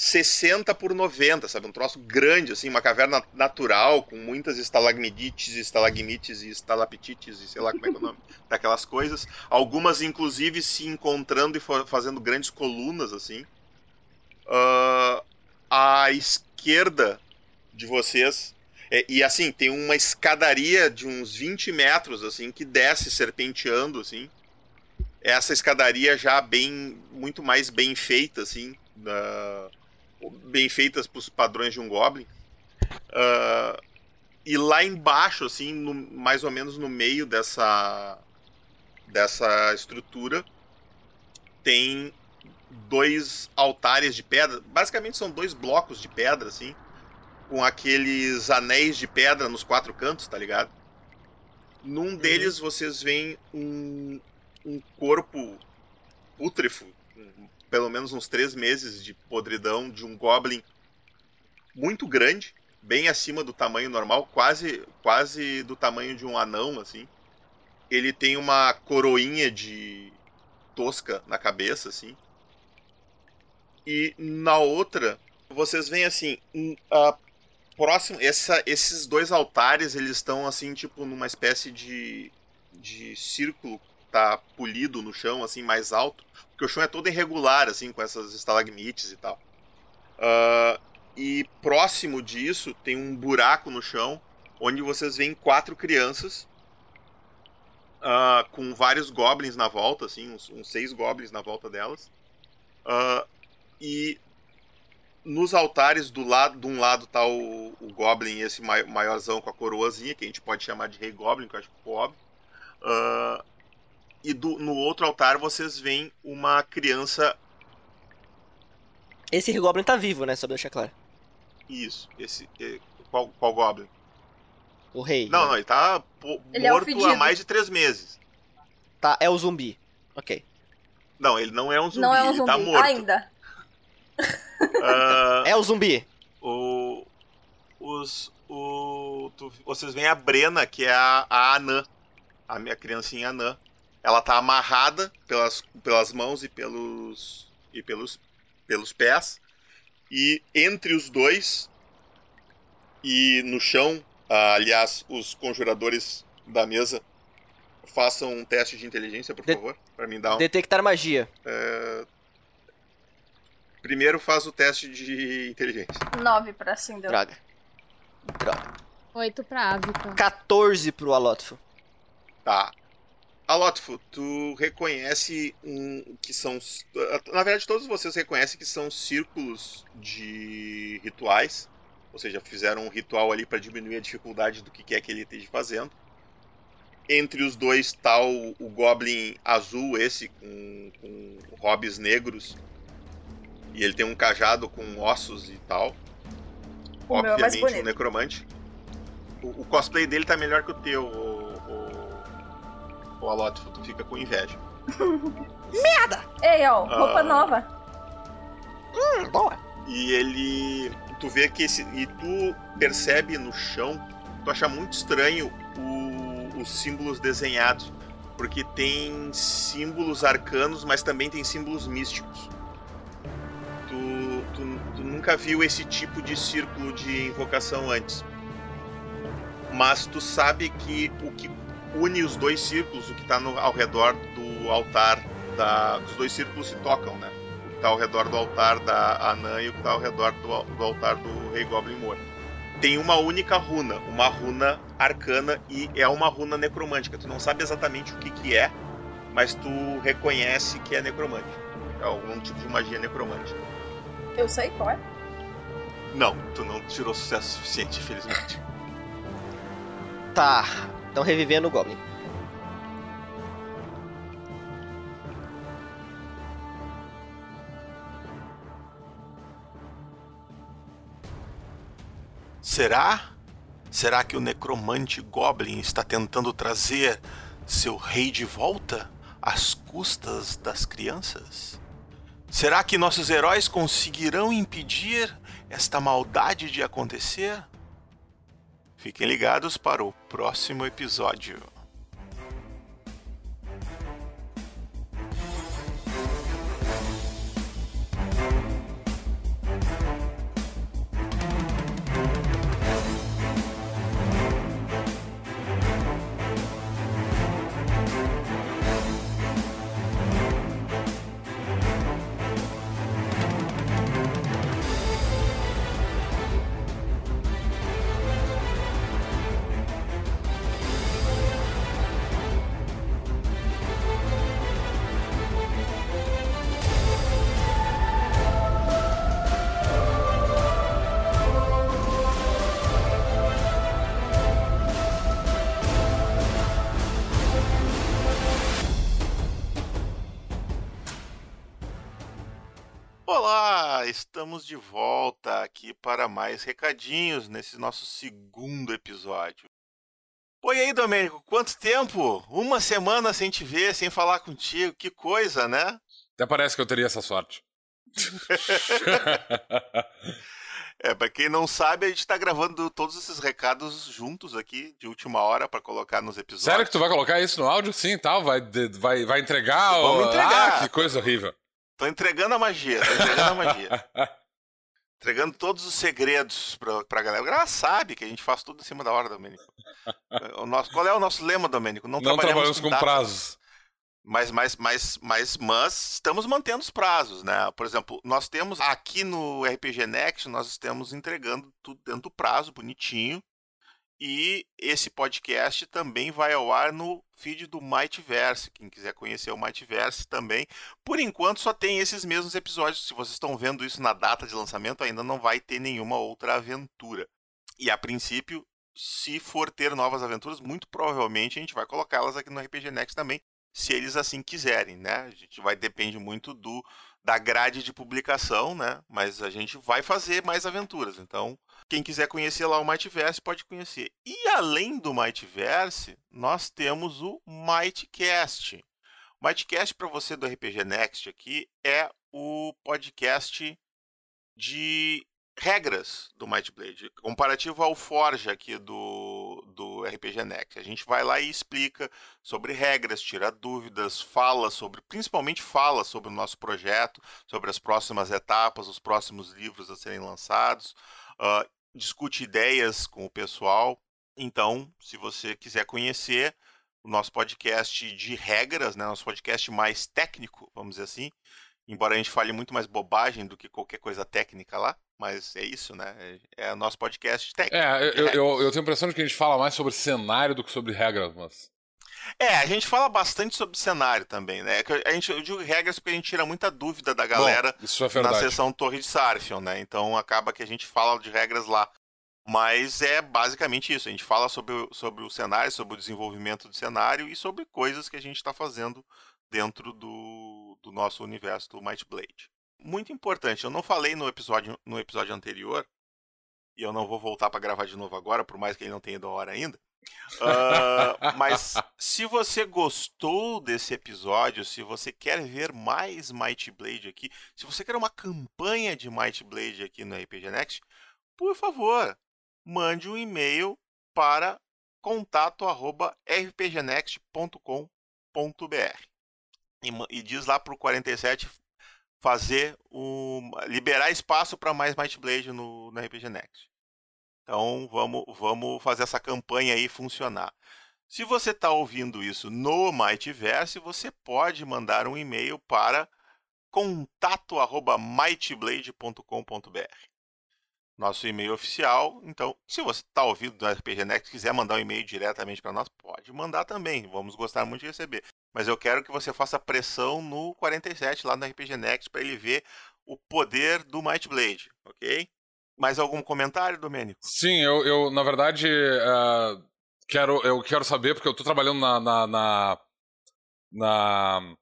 60 por 90, sabe? Um troço grande, assim, uma caverna natural, com muitas estalagmites, estalagmites e estalactites, e sei lá como é que é o nome *laughs* daquelas coisas. Algumas, inclusive, se encontrando e fa- fazendo grandes colunas, assim. Ah, à esquerda de vocês. é, e assim, tem uma escadaria de uns 20 metros, assim, que desce serpenteando, assim. Essa escadaria já bem. muito mais bem feita, assim. da- bem feitas para os padrões de um Goblin. Ah, e lá embaixo, assim, no- mais ou menos no meio dessa. dessa estrutura, tem dois altares de pedra. Basicamente são dois blocos de pedra, assim, com aqueles anéis de pedra nos quatro cantos, tá ligado? Num deles vocês veem um, um corpo pútrefo, um- pelo menos uns três meses de podridão de um goblin muito grande, bem acima do tamanho normal, quase quase do tamanho de um anão, assim. Ele tem uma coroinha de tosca na cabeça, assim. E na outra, vocês veem assim, um, a próximo, essa, esses dois altares, eles estão assim, tipo, numa espécie de, de círculo, tá polido no chão, assim, mais alto, porque o chão é todo irregular, assim, com essas estalagmites e tal. Ah, e próximo disso tem um buraco no chão, onde vocês veem quatro crianças, ah, com vários goblins na volta, assim, uns, uns seis goblins na volta delas. Ah, e nos altares do lado, de um lado tá o, o Goblin, esse mai- maiorzão com a coroazinha, que a gente pode chamar de Rei Goblin, que eu acho que ficou óbvio. Ah, e do- no outro altar vocês veem uma criança. Esse Goblin tá vivo, né? Só pra deixar claro. Isso, esse. Qual, qual Goblin? O rei. Não, não, ele tá Ele é morto há fedido. mais de três meses. Tá, é o zumbi. Ok. Não, ele não é um zumbi, Não é um ele tá zumbi morto. ainda. Ah, É o zumbi. O, os, o, tu- vocês veem a Brena, que é a, a anã, a minha criancinha anã. Ela tá amarrada pelas, pelas mãos e pelos e pelos, pelos pés. E entre os dois e no chão, ah, aliás, os conjuradores da mesa façam um teste de inteligência, por favor, para mim dar um. Detectar magia. É, Primeiro faz o teste de inteligência. 9 pra Sindel. Droga. Droga. Oito pra Avica. 14 pro Alotfo. Tá. Alotfo, tu reconhece um, que são. Na verdade, todos vocês reconhecem que são círculos de rituais. Ou seja, fizeram um ritual ali para diminuir a dificuldade do que quer que ele esteja fazendo. Entre os dois tá o, o Goblin azul, esse, com, com hobbies negros. E ele tem um cajado com ossos e tal. O é Obviamente, um bonito. necromante. O, o cosplay dele tá melhor que o teu, o. Tu fica com inveja. *laughs* Merda! Ei, ó, roupa Ah. nova. Hum, boa. E ele. Tu vê que esse. E tu percebe no chão. Tu acha muito estranho o- os símbolos desenhados. Porque tem símbolos arcanos, mas também tem símbolos místicos. Tu, tu, tu nunca viu esse tipo de círculo de invocação antes. Mas tu sabe que o que une os dois círculos, o que está ao redor do altar da. Os dois círculos se tocam, né? O que está ao redor do altar da Anã e o que está ao redor do, do altar do Rei Goblin morto. Tem uma única runa, uma runa arcana e é uma runa necromântica. Tu não sabe exatamente o que, que é, mas tu reconhece que é necromante. É algum tipo de magia necromante. Eu sei qual é. Não, tu não tirou sucesso suficiente, infelizmente. Tá. Estão revivendo o Goblin. Será? Será que o necromante Goblin está tentando trazer seu rei de volta às custas das crianças? Será que nossos heróis conseguirão impedir esta maldade de acontecer? Fiquem ligados para o próximo episódio. Estamos de volta aqui para mais recadinhos nesse nosso segundo episódio. Oi aí, Domênico, quanto tempo? Uma semana sem te ver, sem falar contigo, que coisa, né? Até parece que eu teria essa sorte. *laughs* É, pra quem não sabe, a gente tá gravando todos esses recados juntos aqui, de última hora, pra colocar nos episódios. Sério que tu vai colocar isso no áudio? Sim, tal? Vai, vai, vai entregar? Vamos o- entregar. Ah, que coisa horrível. Tô entregando a magia, tô entregando a magia. *laughs* entregando todos os segredos pra, pra galera. A galera sabe que a gente faz tudo em cima da hora, Domênico. O nosso, qual é o nosso lema, Domênico? Não trabalhamos com datas. prazos. Mas, mas, mas, mas, mas estamos mantendo os prazos, né? Por exemplo, nós temos aqui no RPG Next, nós estamos entregando tudo dentro do prazo, bonitinho. E esse podcast também vai ao ar no feed do Mightverse. Quem quiser conhecer o Mightverse também. Por enquanto só tem esses mesmos episódios. Se vocês estão vendo isso na data de lançamento, ainda não vai ter nenhuma outra aventura. E a princípio, se for ter novas aventuras, muito provavelmente a gente vai colocá-las aqui no RPG Next também, se eles assim quiserem, né? A gente vai depende muito do da grade de publicação, né? Mas a gente vai fazer mais aventuras. Então, quem quiser conhecer lá o Mightverse pode conhecer. E além do Mightverse, nós temos o Mightcast. O Mightcast para você do RPG Next aqui é o podcast de regras do Might Blade, comparativo ao Forja aqui do, do RPG Next. A gente vai lá e explica sobre regras, tira dúvidas, fala sobre, principalmente fala sobre o nosso projeto, sobre as próximas etapas, os próximos livros a serem lançados, uh, discute ideias com o pessoal. Então, se você quiser conhecer o nosso podcast de regras, né, nosso podcast mais técnico, vamos dizer assim, embora a gente fale muito mais bobagem do que qualquer coisa técnica lá, mas é isso, né? É o nosso podcast técnico. É, eu, eu, eu, tenho a impressão de que a gente fala mais sobre cenário do que sobre regras, mas. É, a gente fala bastante sobre cenário também, né? A gente, eu digo regras porque a gente tira muita dúvida da galera Bom, é na sessão Torre de Sarfion, né? Então acaba que a gente fala de regras lá. Mas é basicamente isso. A gente fala sobre, sobre o cenário, sobre o desenvolvimento do cenário e sobre coisas que a gente está fazendo dentro do, do nosso universo do Might Blade muito importante. Eu não falei no episódio, no episódio anterior, e eu não vou voltar para gravar de novo agora, por mais que ele não tenha ido a hora ainda. Uh, mas se você gostou desse episódio, se você quer ver mais Might Blade aqui, se você quer uma campanha de Might Blade aqui no RPG Next, por favor, mande um e-mail para contato@rpgnext.com.br e, e diz lá para o 47 fazer o liberar espaço para mais Might Blade no, no RPG Next. Então vamos, vamos fazer essa campanha aí funcionar. Se você está ouvindo isso no Mightverse, você pode mandar um e-mail para contato@mightblade.com.br. Nosso e-mail oficial. Então, se você está ouvindo do RPG Next e quiser mandar um e-mail diretamente para nós, pode mandar também. Vamos gostar muito de receber. Mas eu quero que você faça pressão no 47 lá no RPG Next para ele ver o poder do Might Blade, ok? Mais algum comentário, Domênico? Sim, eu, eu na verdade uh, quero, eu quero saber, porque eu estou trabalhando na, na, na, na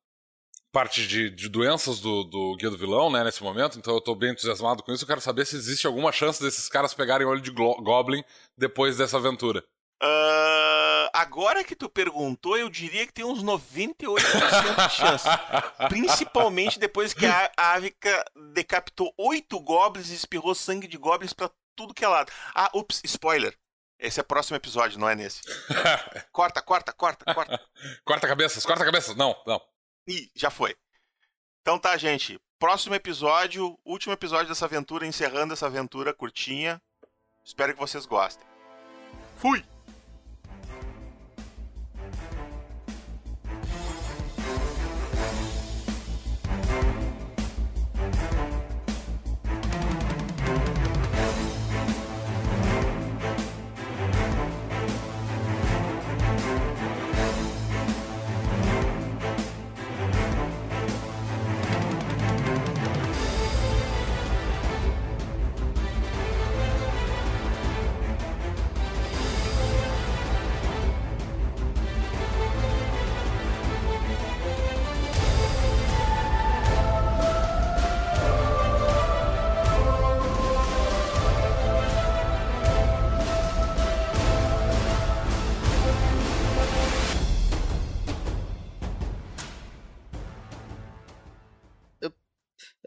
parte de, de, doenças do, do Guia do Vilão, né, nesse momento, então eu estou bem entusiasmado com isso. Eu quero saber se existe alguma chance desses caras pegarem olho de Goblin depois dessa aventura. Uh, agora que tu perguntou, eu diria que tem uns 98% de chance. Principalmente depois que a Avica decapitou oito goblins e espirrou sangue de goblins para tudo que é lado. Ah, ups, spoiler. Esse é o próximo episódio, não é nesse. *laughs* corta, corta, corta, corta. corta cabeças, corta cabeças. Não, não. Ih, já foi. Então tá, gente. Próximo episódio, último episódio dessa aventura, encerrando essa aventura curtinha. Espero que vocês gostem. Fui!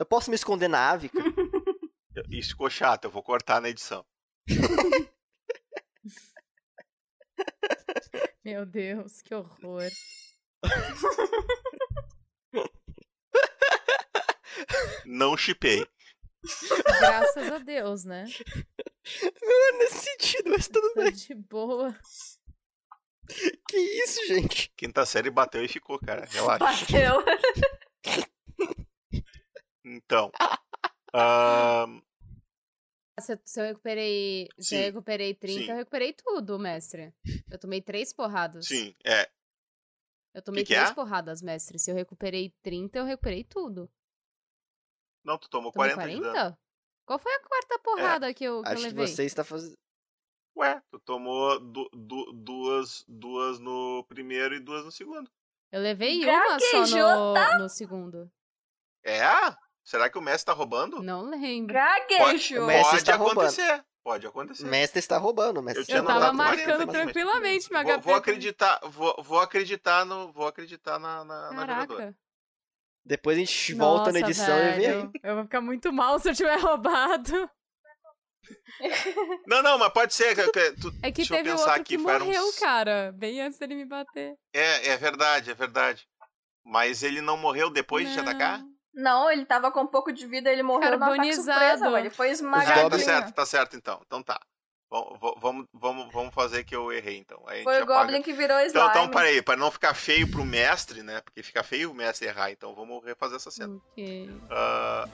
Posso me esconder na ave? Isso ficou chato, eu vou cortar na edição. *laughs* Meu Deus, que horror. Não chipei. Graças a Deus, né? Não é nesse sentido, mas tudo bem. De boa. Que isso, gente? Quinta série bateu e ficou, cara. Relaxa. Bateu. *laughs* Então. Uh, *laughs* Se eu, se eu recuperei. Se eu Sim, recuperei 30, sim. eu recuperei tudo, mestre. Eu tomei três porradas. Sim, é. Eu tomei que três é? porradas, mestre. Se eu recuperei 30, eu recuperei tudo. Não, tu tomou Tomei 40, de dano. 40? Qual foi a quarta porrada que eu, que eu Acho que levei? você está fazendo. Ué, tu tomou du- du- duas, duas no primeiro e duas no segundo. Eu levei uma só tá? no, no segundo. É? Será que o mestre tá roubando? Não lembro. Gaguejou. O mestre Pode está roubando. acontecer. Pode acontecer. O mestre está roubando, o mestre Eu tinha Eu tava anotado roubando. 40, marcando mas- tranquilamente meu Vou, HP. vou acreditar, vou, vou acreditar no, vou acreditar na, na, na jogadora. Depois a gente volta na Nossa, edição e vê aí. velho. Eu vou ficar muito mal se eu tiver *laughs* roubado. Não, não, mas pode ser. que- que- tu- É que deixa eu teve pensar outro aqui, que morreu, uns- cara. Bem antes dele me bater. É, é verdade, é verdade. Mas ele não morreu depois de te atacar? Não, ele tava com um pouco de vida, ele morreu Carbonizado. surpresa, mas ele foi Ah, tá esmagadinho. certo, tá certo então. Então tá. Vamos, vamos, vamos, fazer que eu errei então. Aí Foi o Goblin apaga. que virou slime. Então, então, peraí, para não ficar feio pro mestre, né? Porque fica feio o mestre errar, então vamos refazer essa cena. Ok. Ah,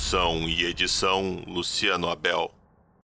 Produção e edição Luciano Abel.